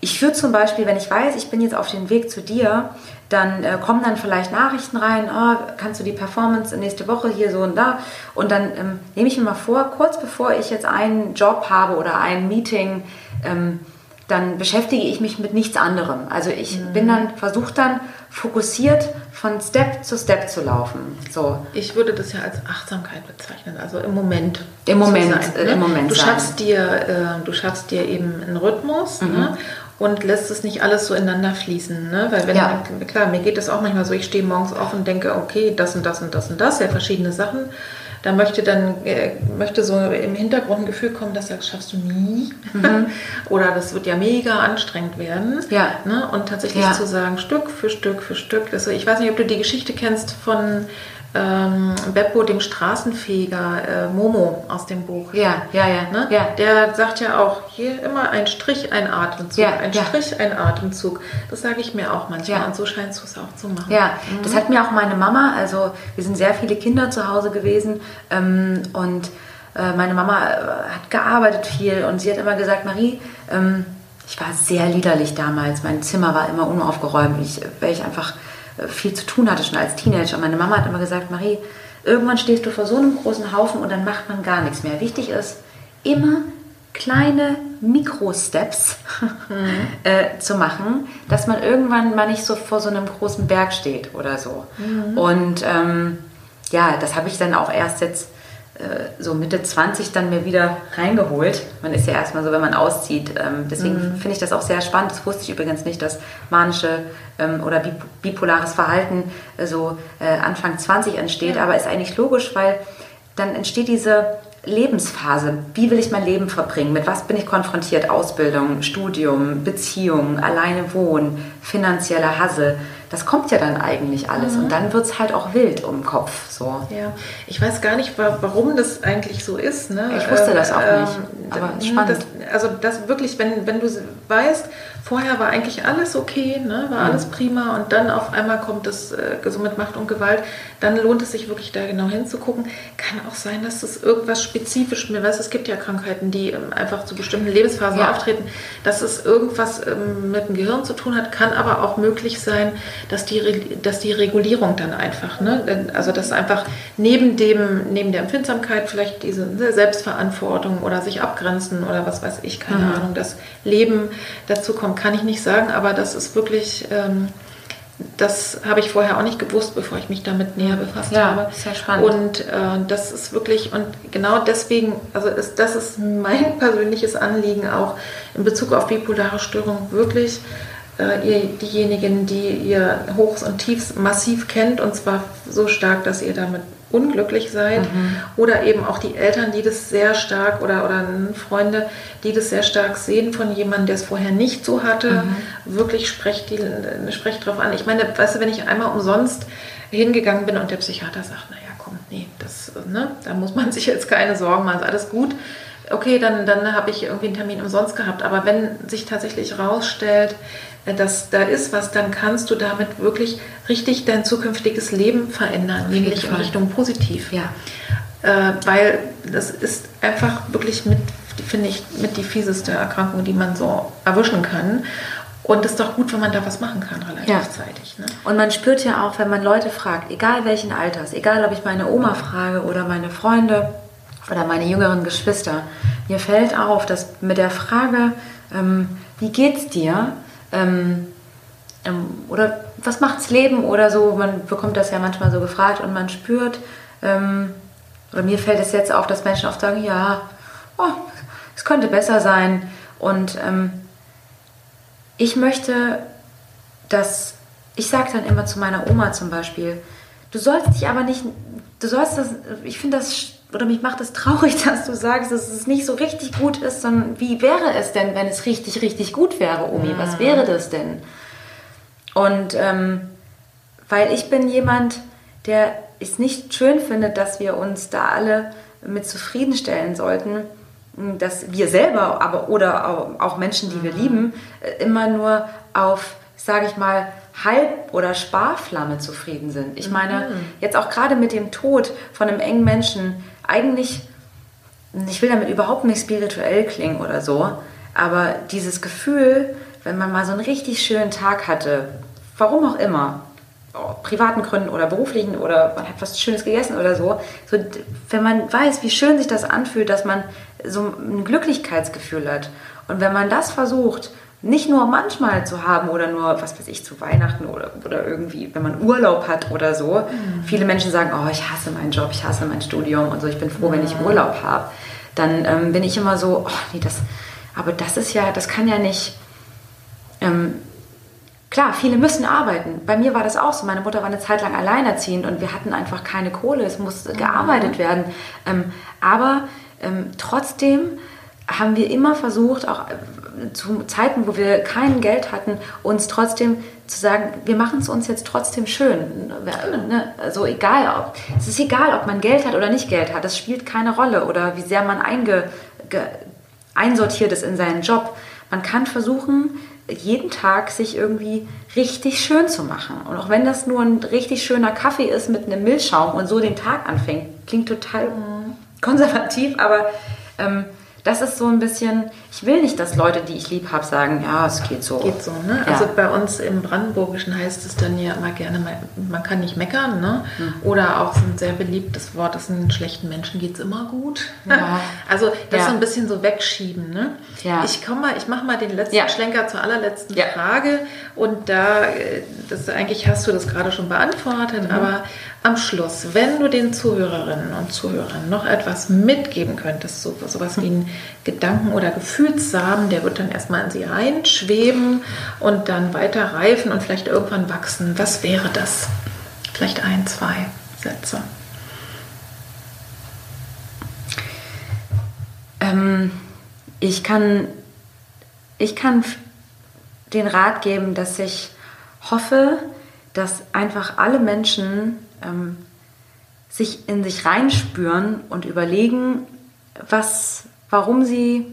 Speaker 2: ich führe zum Beispiel, wenn ich weiß, ich bin jetzt auf dem Weg zu dir, dann äh, kommen dann vielleicht Nachrichten rein, oh, kannst du die Performance nächste Woche hier so und da. Und dann ähm, nehme ich mir mal vor, kurz bevor ich jetzt einen Job habe oder ein Meeting, ähm, dann beschäftige ich mich mit nichts anderem. Also ich mhm. bin dann, versuche dann fokussiert von Step zu Step zu laufen. So.
Speaker 1: Ich würde das ja als Achtsamkeit bezeichnen, also im Moment.
Speaker 2: Im Moment, sein,
Speaker 1: ne? im Moment. Du schaffst dir, äh, du schaffst dir eben einen Rhythmus mhm. ne? und lässt es nicht alles so ineinander fließen. Ne? Weil wenn ja. klar, mir geht das auch manchmal so, ich stehe morgens auf und denke, okay, das und das und das und das, ja verschiedene Sachen da möchte dann äh, möchte so im Hintergrund ein Gefühl kommen, dass das schaffst du nie mhm. oder das wird ja mega anstrengend werden. Ja. Ne? Und tatsächlich ja. zu sagen, Stück für Stück für Stück. Das, ich weiß nicht, ob du die Geschichte kennst von ähm, Beppo, dem Straßenfeger, äh, Momo aus dem Buch.
Speaker 2: Ja, ja, ja,
Speaker 1: ne? ja. Der sagt ja auch, hier immer ein Strich, ein Atemzug, ja, ein ja. Strich, ein Atemzug. Das sage ich mir auch manchmal ja. und so scheinst du es auch zu machen.
Speaker 2: Ja, mhm. das hat mir auch meine Mama, also wir sind sehr viele Kinder zu Hause gewesen ähm, und äh, meine Mama äh, hat gearbeitet viel und sie hat immer gesagt, Marie, ähm, ich war sehr liederlich damals, mein Zimmer war immer unaufgeräumt, ich, weil ich einfach viel zu tun hatte, schon als Teenager. Und meine Mama hat immer gesagt, Marie, irgendwann stehst du vor so einem großen Haufen und dann macht man gar nichts mehr. Wichtig ist, immer kleine Mikro-Steps mhm. äh, zu machen, dass man irgendwann mal nicht so vor so einem großen Berg steht oder so. Mhm. Und ähm, ja, das habe ich dann auch erst jetzt äh, so Mitte 20 dann mir wieder reingeholt. Man ist ja erstmal so, wenn man auszieht. Ähm, deswegen mhm. finde ich das auch sehr spannend. Das wusste ich übrigens nicht, dass manische ähm, oder bipolares Verhalten äh, so äh, Anfang 20 entsteht. Ja. Aber ist eigentlich logisch, weil dann entsteht diese Lebensphase. Wie will ich mein Leben verbringen? Mit was bin ich konfrontiert? Ausbildung, Studium, Beziehung, alleine wohnen, finanzieller Hassel das kommt ja dann eigentlich alles. Mhm. Und dann wird es halt auch wild um den Kopf. So.
Speaker 1: Ja, ich weiß gar nicht, warum das eigentlich so ist. Ne?
Speaker 2: Ich wusste das auch
Speaker 1: ähm,
Speaker 2: nicht.
Speaker 1: Aber spannend. Das, also das wirklich, wenn, wenn du weißt, vorher war eigentlich alles okay, ne? war mhm. alles prima und dann auf einmal kommt das äh, so mit Macht und Gewalt, dann lohnt es sich wirklich da genau hinzugucken. Kann auch sein, dass das irgendwas spezifisch, mir weiß, es gibt ja Krankheiten, die ähm, einfach zu bestimmten Lebensphasen ja. auftreten, dass es irgendwas ähm, mit dem Gehirn zu tun hat, kann aber auch möglich sein, dass die, dass die Regulierung dann einfach, ne? also dass einfach neben, dem, neben der Empfindsamkeit vielleicht diese Selbstverantwortung oder sich abgrenzen oder was weiß ich, keine mhm. Ahnung, das Leben dazu kommt, kann ich nicht sagen, aber das ist wirklich... Ähm, das habe ich vorher auch nicht gewusst, bevor ich mich damit näher befasst ja, habe.
Speaker 2: Sehr spannend.
Speaker 1: Und äh, das ist wirklich, und genau deswegen, also ist, das ist mein persönliches Anliegen auch in Bezug auf bipolare Störung, wirklich äh, ihr, diejenigen, die ihr Hochs und Tiefs massiv kennt und zwar so stark, dass ihr damit unglücklich seid mhm. oder eben auch die Eltern, die das sehr stark oder, oder Freunde, die das sehr stark sehen von jemandem, der es vorher nicht so hatte, mhm. wirklich sprecht, die, sprecht drauf an. Ich meine, weißt du, wenn ich einmal umsonst hingegangen bin und der Psychiater sagt, naja, komm, nee, das, ne, da muss man sich jetzt keine Sorgen machen, ist alles gut. Okay, dann, dann habe ich irgendwie einen Termin umsonst gehabt. Aber wenn sich tatsächlich rausstellt, dass da ist was, dann kannst du damit wirklich richtig dein zukünftiges Leben verändern, nämlich in Richtung positiv.
Speaker 2: Ja.
Speaker 1: Äh, weil das ist einfach wirklich mit, finde ich, mit die fieseste Erkrankung, die man so erwischen kann. Und es ist doch gut, wenn man da was machen kann, relativ ja. zeitig. Ne?
Speaker 2: Und man spürt ja auch, wenn man Leute fragt, egal welchen Alters, egal ob ich meine Oma frage oder meine Freunde oder meine jüngeren Geschwister, mir fällt auf, dass mit der Frage, ähm, wie geht's dir, ähm, ähm, oder was macht's Leben oder so, man bekommt das ja manchmal so gefragt und man spürt, ähm, oder mir fällt es jetzt auf, dass Menschen oft sagen, ja, oh, es könnte besser sein. Und ähm, ich möchte, dass, ich sage dann immer zu meiner Oma zum Beispiel, du sollst dich aber nicht, du sollst das, ich finde das oder mich macht es traurig, dass du sagst, dass es nicht so richtig gut ist, sondern wie wäre es denn, wenn es richtig, richtig gut wäre, Omi? Was wäre das denn? Und ähm, weil ich bin jemand, der es nicht schön findet, dass wir uns da alle mit zufriedenstellen sollten, dass wir selber, aber oder auch Menschen, die wir mhm. lieben, äh, immer nur auf, sage ich mal, Halb- oder Sparflamme zufrieden sind. Ich meine, mhm. jetzt auch gerade mit dem Tod von einem engen Menschen, eigentlich, ich will damit überhaupt nicht spirituell klingen oder so, aber dieses Gefühl, wenn man mal so einen richtig schönen Tag hatte, warum auch immer, privaten Gründen oder beruflichen oder man hat was Schönes gegessen oder so, so, wenn man weiß, wie schön sich das anfühlt, dass man so ein Glücklichkeitsgefühl hat. Und wenn man das versucht, nicht nur manchmal zu haben oder nur, was weiß ich, zu Weihnachten oder, oder irgendwie, wenn man Urlaub hat oder so. Mhm. Viele Menschen sagen, oh, ich hasse meinen Job, ich hasse mein Studium und so, ich bin froh, wenn ich Urlaub habe. Dann ähm, bin ich immer so, oh nee, das, aber das ist ja, das kann ja nicht, ähm, Klar, viele müssen arbeiten. Bei mir war das auch so. Meine Mutter war eine Zeit lang alleinerziehend und wir hatten einfach keine Kohle. Es musste mhm. gearbeitet werden. Ähm, aber ähm, trotzdem haben wir immer versucht, auch zu Zeiten, wo wir kein Geld hatten, uns trotzdem zu sagen, wir machen es uns jetzt trotzdem schön. Ne? Also egal, ob, es ist egal, ob man Geld hat oder nicht Geld hat. Das spielt keine Rolle oder wie sehr man einge, ge, einsortiert ist in seinen Job. Man kann versuchen, jeden Tag sich irgendwie richtig schön zu machen. Und auch wenn das nur ein richtig schöner Kaffee ist mit einem Milchschaum und so den Tag anfängt, klingt total konservativ, aber ähm, das ist so ein bisschen, ich will nicht, dass Leute, die ich lieb habe, sagen, ja, es geht so.
Speaker 1: Geht so, ne? Ja. Also bei uns im Brandenburgischen heißt es dann ja immer gerne, man kann nicht meckern, ne? Hm. Oder auch so ein sehr beliebtes Wort, dass einen schlechten Menschen geht es immer gut. Ja. Also das ja. so ein bisschen so wegschieben, ne? Ja. Ich komme mal, ich mache mal den letzten. Schlenker zur allerletzten Frage und da, äh, das eigentlich hast du das gerade schon beantwortet, mhm. aber am Schluss, wenn du den Zuhörerinnen und Zuhörern noch etwas mitgeben könntest, so, sowas wie ein Gedanken- oder Gefühlssamen, der wird dann erstmal in sie reinschweben und dann weiter reifen und vielleicht irgendwann wachsen. Was wäre das? Vielleicht ein, zwei Sätze.
Speaker 2: Ähm, ich, kann, ich kann den Rat geben, dass ich hoffe, dass einfach alle Menschen ähm, sich in sich reinspüren und überlegen, was, warum sie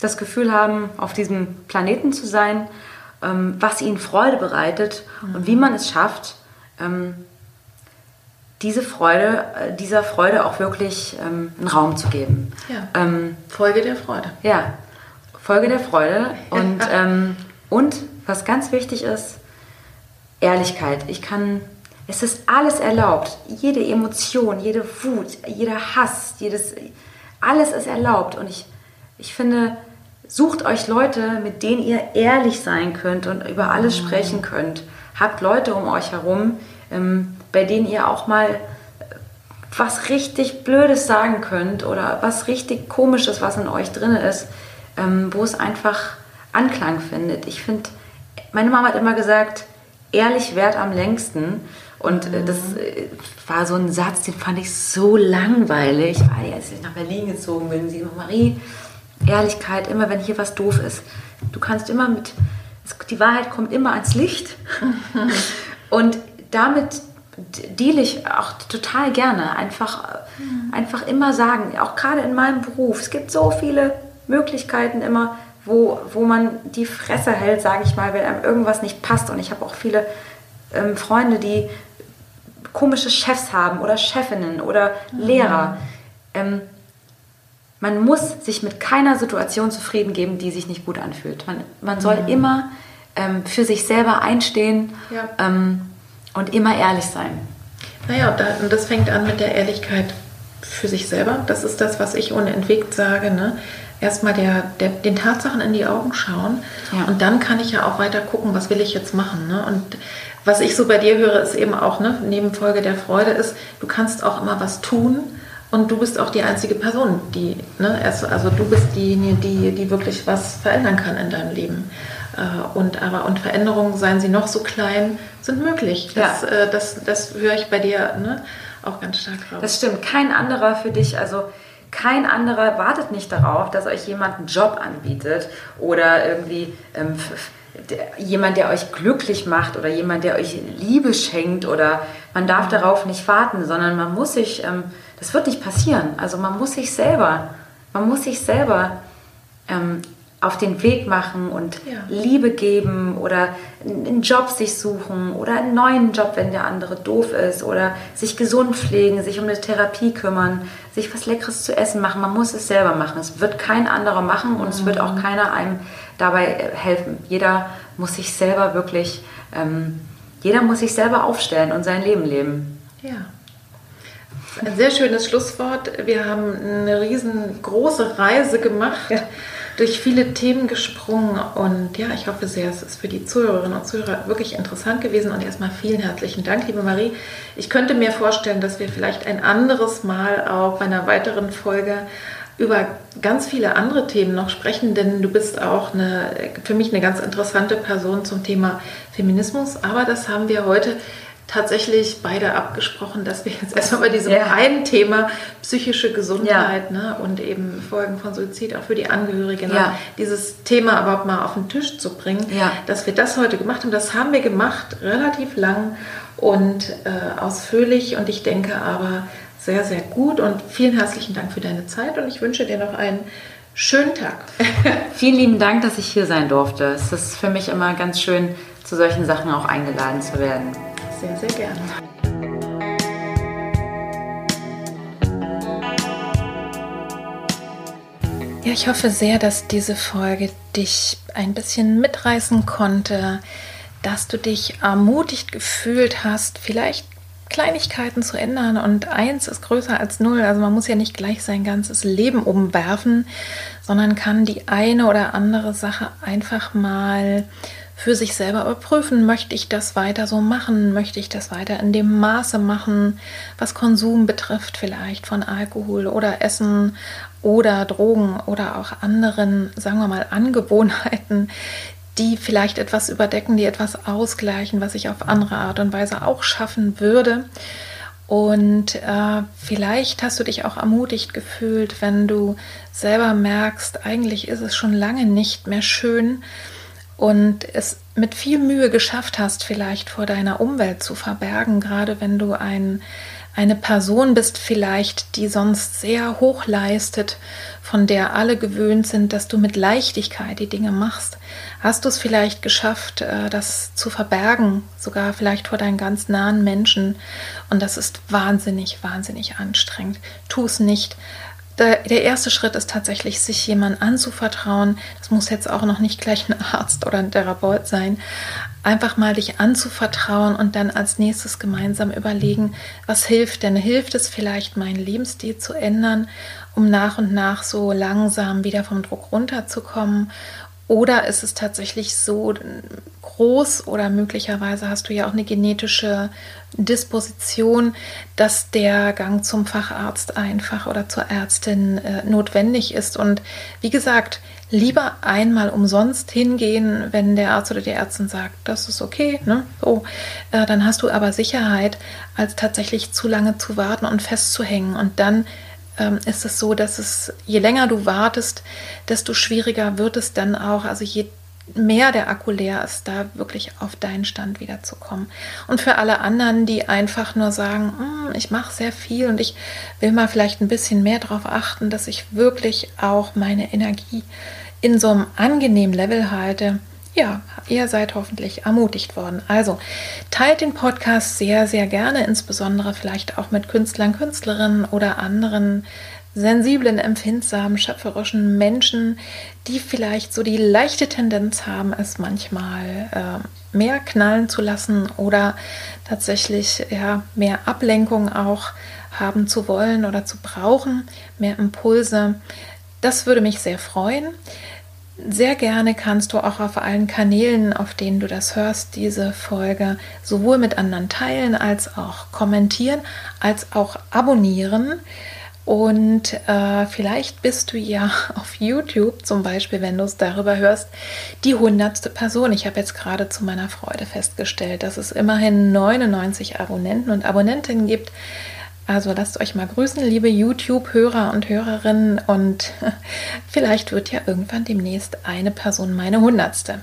Speaker 2: das Gefühl haben, auf diesem Planeten zu sein, ähm, was ihnen Freude bereitet mhm. und wie man es schafft, ähm, diese Freude, äh, dieser Freude auch wirklich ähm, einen Raum zu geben.
Speaker 1: Ja. Ähm, Folge der Freude.
Speaker 2: Ja, Folge der Freude. Und, ähm, und was ganz wichtig ist, Ehrlichkeit. Ich kann es ist alles erlaubt. Jede Emotion, jede Wut, jeder Hass, jedes, alles ist erlaubt. Und ich, ich finde, sucht euch Leute, mit denen ihr ehrlich sein könnt und über alles mhm. sprechen könnt. Habt Leute um euch herum, ähm, bei denen ihr auch mal was richtig Blödes sagen könnt oder was richtig Komisches, was in euch drin ist, ähm, wo es einfach Anklang findet. Ich finde, meine Mama hat immer gesagt, ehrlich wert am längsten. Und mhm. das äh, war so ein Satz, den fand ich so langweilig, weil als ich nach Berlin gezogen bin, sie Marie, Ehrlichkeit, immer wenn hier was doof ist. Du kannst immer mit, die Wahrheit kommt immer ans Licht. Und damit deal ich auch total gerne. Einfach, mhm. einfach immer sagen, auch gerade in meinem Beruf. Es gibt so viele Möglichkeiten immer, wo, wo man die Fresse hält, sage ich mal, wenn einem irgendwas nicht passt. Und ich habe auch viele ähm, Freunde, die komische Chefs haben oder Chefinnen oder mhm. Lehrer. Ähm, man muss sich mit keiner Situation zufrieden geben, die sich nicht gut anfühlt. Man, man soll mhm. immer ähm, für sich selber einstehen ja. ähm, und immer ehrlich sein.
Speaker 1: Naja, und das fängt an mit der Ehrlichkeit für sich selber. Das ist das, was ich unentwegt sage. Ne? Erstmal der, der, den Tatsachen in die Augen schauen ja. und dann kann ich ja auch weiter gucken, was will ich jetzt machen. Ne? Und was ich so bei dir höre, ist eben auch, ne, neben Folge der Freude ist, du kannst auch immer was tun und du bist auch die einzige Person, die, ne, also du bist diejenige, die, die wirklich was verändern kann in deinem Leben. Äh, und, aber, und Veränderungen, seien sie noch so klein, sind möglich. Das, ja. Äh, das, das höre ich bei dir ne, auch ganz stark
Speaker 2: raus. Das stimmt. Kein anderer für dich, also kein anderer wartet nicht darauf, dass euch jemand einen Job anbietet oder irgendwie ähm, jemand, der euch glücklich macht oder jemand, der euch Liebe schenkt oder man darf darauf nicht warten, sondern man muss sich, ähm, das wird nicht passieren. Also man muss sich selber, man muss sich selber ähm, auf den Weg machen und ja. Liebe geben oder einen Job sich suchen oder einen neuen Job, wenn der andere doof ist oder sich gesund pflegen, sich um eine Therapie kümmern, sich was Leckeres zu essen machen. Man muss es selber machen. Es wird kein anderer machen und mhm. es wird auch mhm. keiner einem dabei helfen. Jeder muss sich selber wirklich ähm, jeder muss sich selber aufstellen und sein Leben leben.
Speaker 1: Ja. Ein sehr schönes Schlusswort. Wir haben eine riesengroße Reise gemacht, ja. durch viele Themen gesprungen und ja, ich hoffe sehr, es ist für die Zuhörerinnen und Zuhörer wirklich interessant gewesen und erstmal vielen herzlichen Dank, liebe Marie. Ich könnte mir vorstellen, dass wir vielleicht ein anderes Mal auch bei einer weiteren Folge über ganz viele andere Themen noch sprechen, denn du bist auch eine, für mich eine ganz interessante Person zum Thema Feminismus. Aber das haben wir heute tatsächlich beide abgesprochen, dass wir jetzt erstmal bei diesem ja. einen Thema psychische Gesundheit ja. ne, und eben Folgen von Suizid auch für die Angehörigen, ja. ne, dieses Thema überhaupt mal auf den Tisch zu bringen, dass wir das heute gemacht haben. Das haben wir gemacht, relativ lang und äh, ausführlich und ich denke aber sehr, sehr gut und vielen herzlichen Dank für deine Zeit und ich wünsche dir noch einen schönen Tag.
Speaker 2: vielen lieben Dank, dass ich hier sein durfte. Es ist für mich immer ganz schön, zu solchen Sachen auch eingeladen zu werden.
Speaker 1: Sehr, sehr gerne. Ja, ich hoffe sehr, dass diese Folge dich ein bisschen mitreißen konnte, dass du dich ermutigt gefühlt hast, vielleicht Kleinigkeiten zu ändern und eins ist größer als null. Also man muss ja nicht gleich sein ganzes Leben umwerfen, sondern kann die eine oder andere Sache einfach mal für sich selber überprüfen, möchte ich das weiter so machen, möchte ich das weiter in dem Maße machen, was Konsum betrifft, vielleicht von Alkohol oder Essen oder Drogen oder auch anderen, sagen wir mal, Angewohnheiten, die vielleicht etwas überdecken, die etwas ausgleichen, was ich auf andere Art und Weise auch schaffen würde. Und äh, vielleicht hast du dich auch ermutigt gefühlt, wenn du selber merkst, eigentlich ist es schon lange nicht mehr schön, und es mit viel Mühe geschafft hast, vielleicht vor deiner Umwelt zu verbergen, gerade wenn du ein, eine Person bist, vielleicht, die sonst sehr hoch leistet, von der alle gewöhnt sind, dass du mit Leichtigkeit die Dinge machst. Hast du es vielleicht geschafft, äh, das zu verbergen, sogar vielleicht vor deinen ganz nahen Menschen? Und das ist wahnsinnig, wahnsinnig anstrengend. Tu es nicht der, der erste Schritt ist tatsächlich, sich jemandem anzuvertrauen. Das muss jetzt auch noch nicht gleich ein Arzt oder ein Therapeut sein. Einfach mal dich anzuvertrauen und dann als nächstes gemeinsam überlegen, was hilft denn? Hilft es vielleicht, meinen Lebensstil zu ändern, um nach und nach so langsam wieder vom Druck runterzukommen? Oder ist es tatsächlich so groß oder möglicherweise hast du ja auch eine genetische Disposition, dass der Gang zum Facharzt einfach oder zur Ärztin äh, notwendig ist. Und wie gesagt, lieber einmal umsonst hingehen, wenn der Arzt oder die Ärztin sagt, das ist okay, ne? so, äh, dann hast du aber Sicherheit, als tatsächlich zu lange zu warten und festzuhängen und dann ähm, ist es so, dass es, je länger du wartest, desto schwieriger wird es dann auch, also je mehr der Akku leer ist, da wirklich auf deinen Stand wiederzukommen. Und für alle anderen, die einfach nur sagen, hm, ich mache sehr viel und ich will mal vielleicht ein bisschen mehr darauf achten, dass ich wirklich auch meine Energie in so einem angenehmen Level halte, ja, ihr seid hoffentlich ermutigt worden. Also teilt den Podcast sehr, sehr gerne, insbesondere vielleicht auch mit Künstlern, Künstlerinnen oder anderen sensiblen, empfindsamen, schöpferischen Menschen, die vielleicht so die leichte Tendenz haben, es manchmal äh, mehr knallen zu lassen oder tatsächlich ja, mehr Ablenkung auch haben zu wollen oder zu brauchen, mehr Impulse. Das würde mich sehr freuen. Sehr gerne kannst du auch auf allen Kanälen, auf denen du das hörst, diese Folge sowohl mit anderen teilen als auch kommentieren, als auch abonnieren. Und äh, vielleicht bist du ja auf YouTube zum Beispiel, wenn du es darüber hörst, die hundertste Person. Ich habe jetzt gerade zu meiner Freude festgestellt, dass es immerhin 99 Abonnenten und Abonnentinnen gibt. Also lasst euch mal grüßen, liebe YouTube-Hörer und Hörerinnen. Und vielleicht wird ja irgendwann demnächst eine Person meine Hundertste.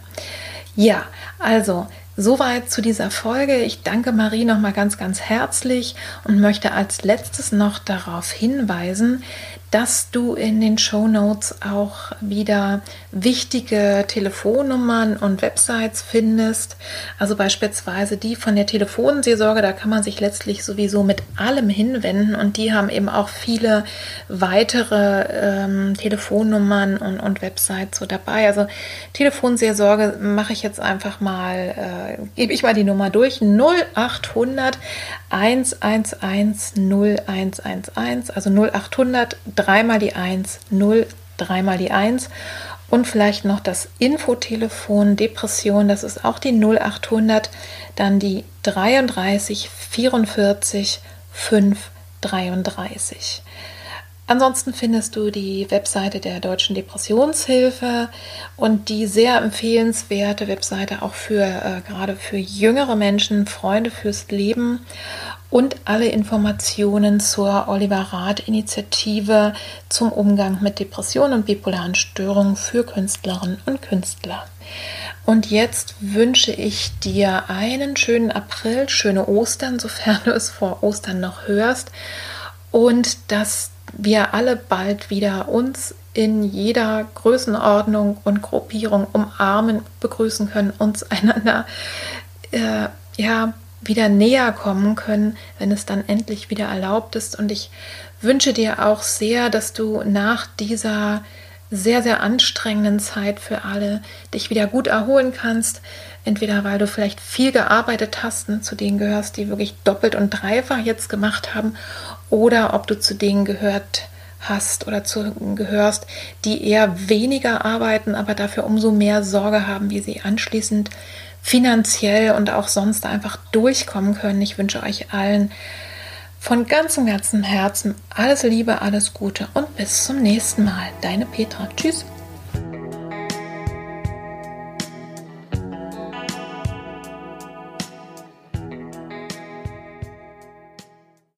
Speaker 1: Ja, also Soweit zu dieser Folge. Ich danke Marie nochmal ganz, ganz herzlich und möchte als letztes noch darauf hinweisen, dass du in den Show Notes auch wieder wichtige Telefonnummern und Websites findest. Also beispielsweise die von der Telefonseelsorge, da kann man sich letztlich sowieso mit allem hinwenden und die haben eben auch viele weitere ähm, Telefonnummern und, und Websites so dabei. Also Telefonseelsorge mache ich jetzt einfach mal. Äh, gebe ich mal die Nummer durch. 0800 111 0111, also 0800 dreimal die 1, 0 dreimal die 1 und vielleicht noch das Infotelefon Depression, das ist auch die 0800, dann die 33 44 5 33. Ansonsten findest du die Webseite der Deutschen Depressionshilfe und die sehr empfehlenswerte Webseite auch für äh, gerade für jüngere Menschen, Freunde fürs Leben und alle Informationen zur Oliver Rath Initiative zum Umgang mit Depressionen und bipolaren Störungen für Künstlerinnen und Künstler. Und jetzt wünsche ich dir einen schönen April, schöne Ostern, sofern du es vor Ostern noch hörst und dass wir alle bald wieder uns in jeder Größenordnung und Gruppierung umarmen, begrüßen können, uns einander äh, ja wieder näher kommen können, wenn es dann endlich wieder erlaubt ist. Und ich wünsche dir auch sehr, dass du nach dieser sehr, sehr anstrengenden Zeit für alle dich wieder gut erholen kannst. Entweder weil du vielleicht viel gearbeitet hast und zu denen gehörst, die wirklich doppelt und dreifach jetzt gemacht haben, oder ob du zu denen gehört hast oder zu gehörst, die eher weniger arbeiten, aber dafür umso mehr Sorge haben, wie sie anschließend finanziell und auch sonst einfach durchkommen können. Ich wünsche euch allen von ganzem, ganzem Herzen alles Liebe, alles Gute und bis zum nächsten Mal. Deine Petra. Tschüss.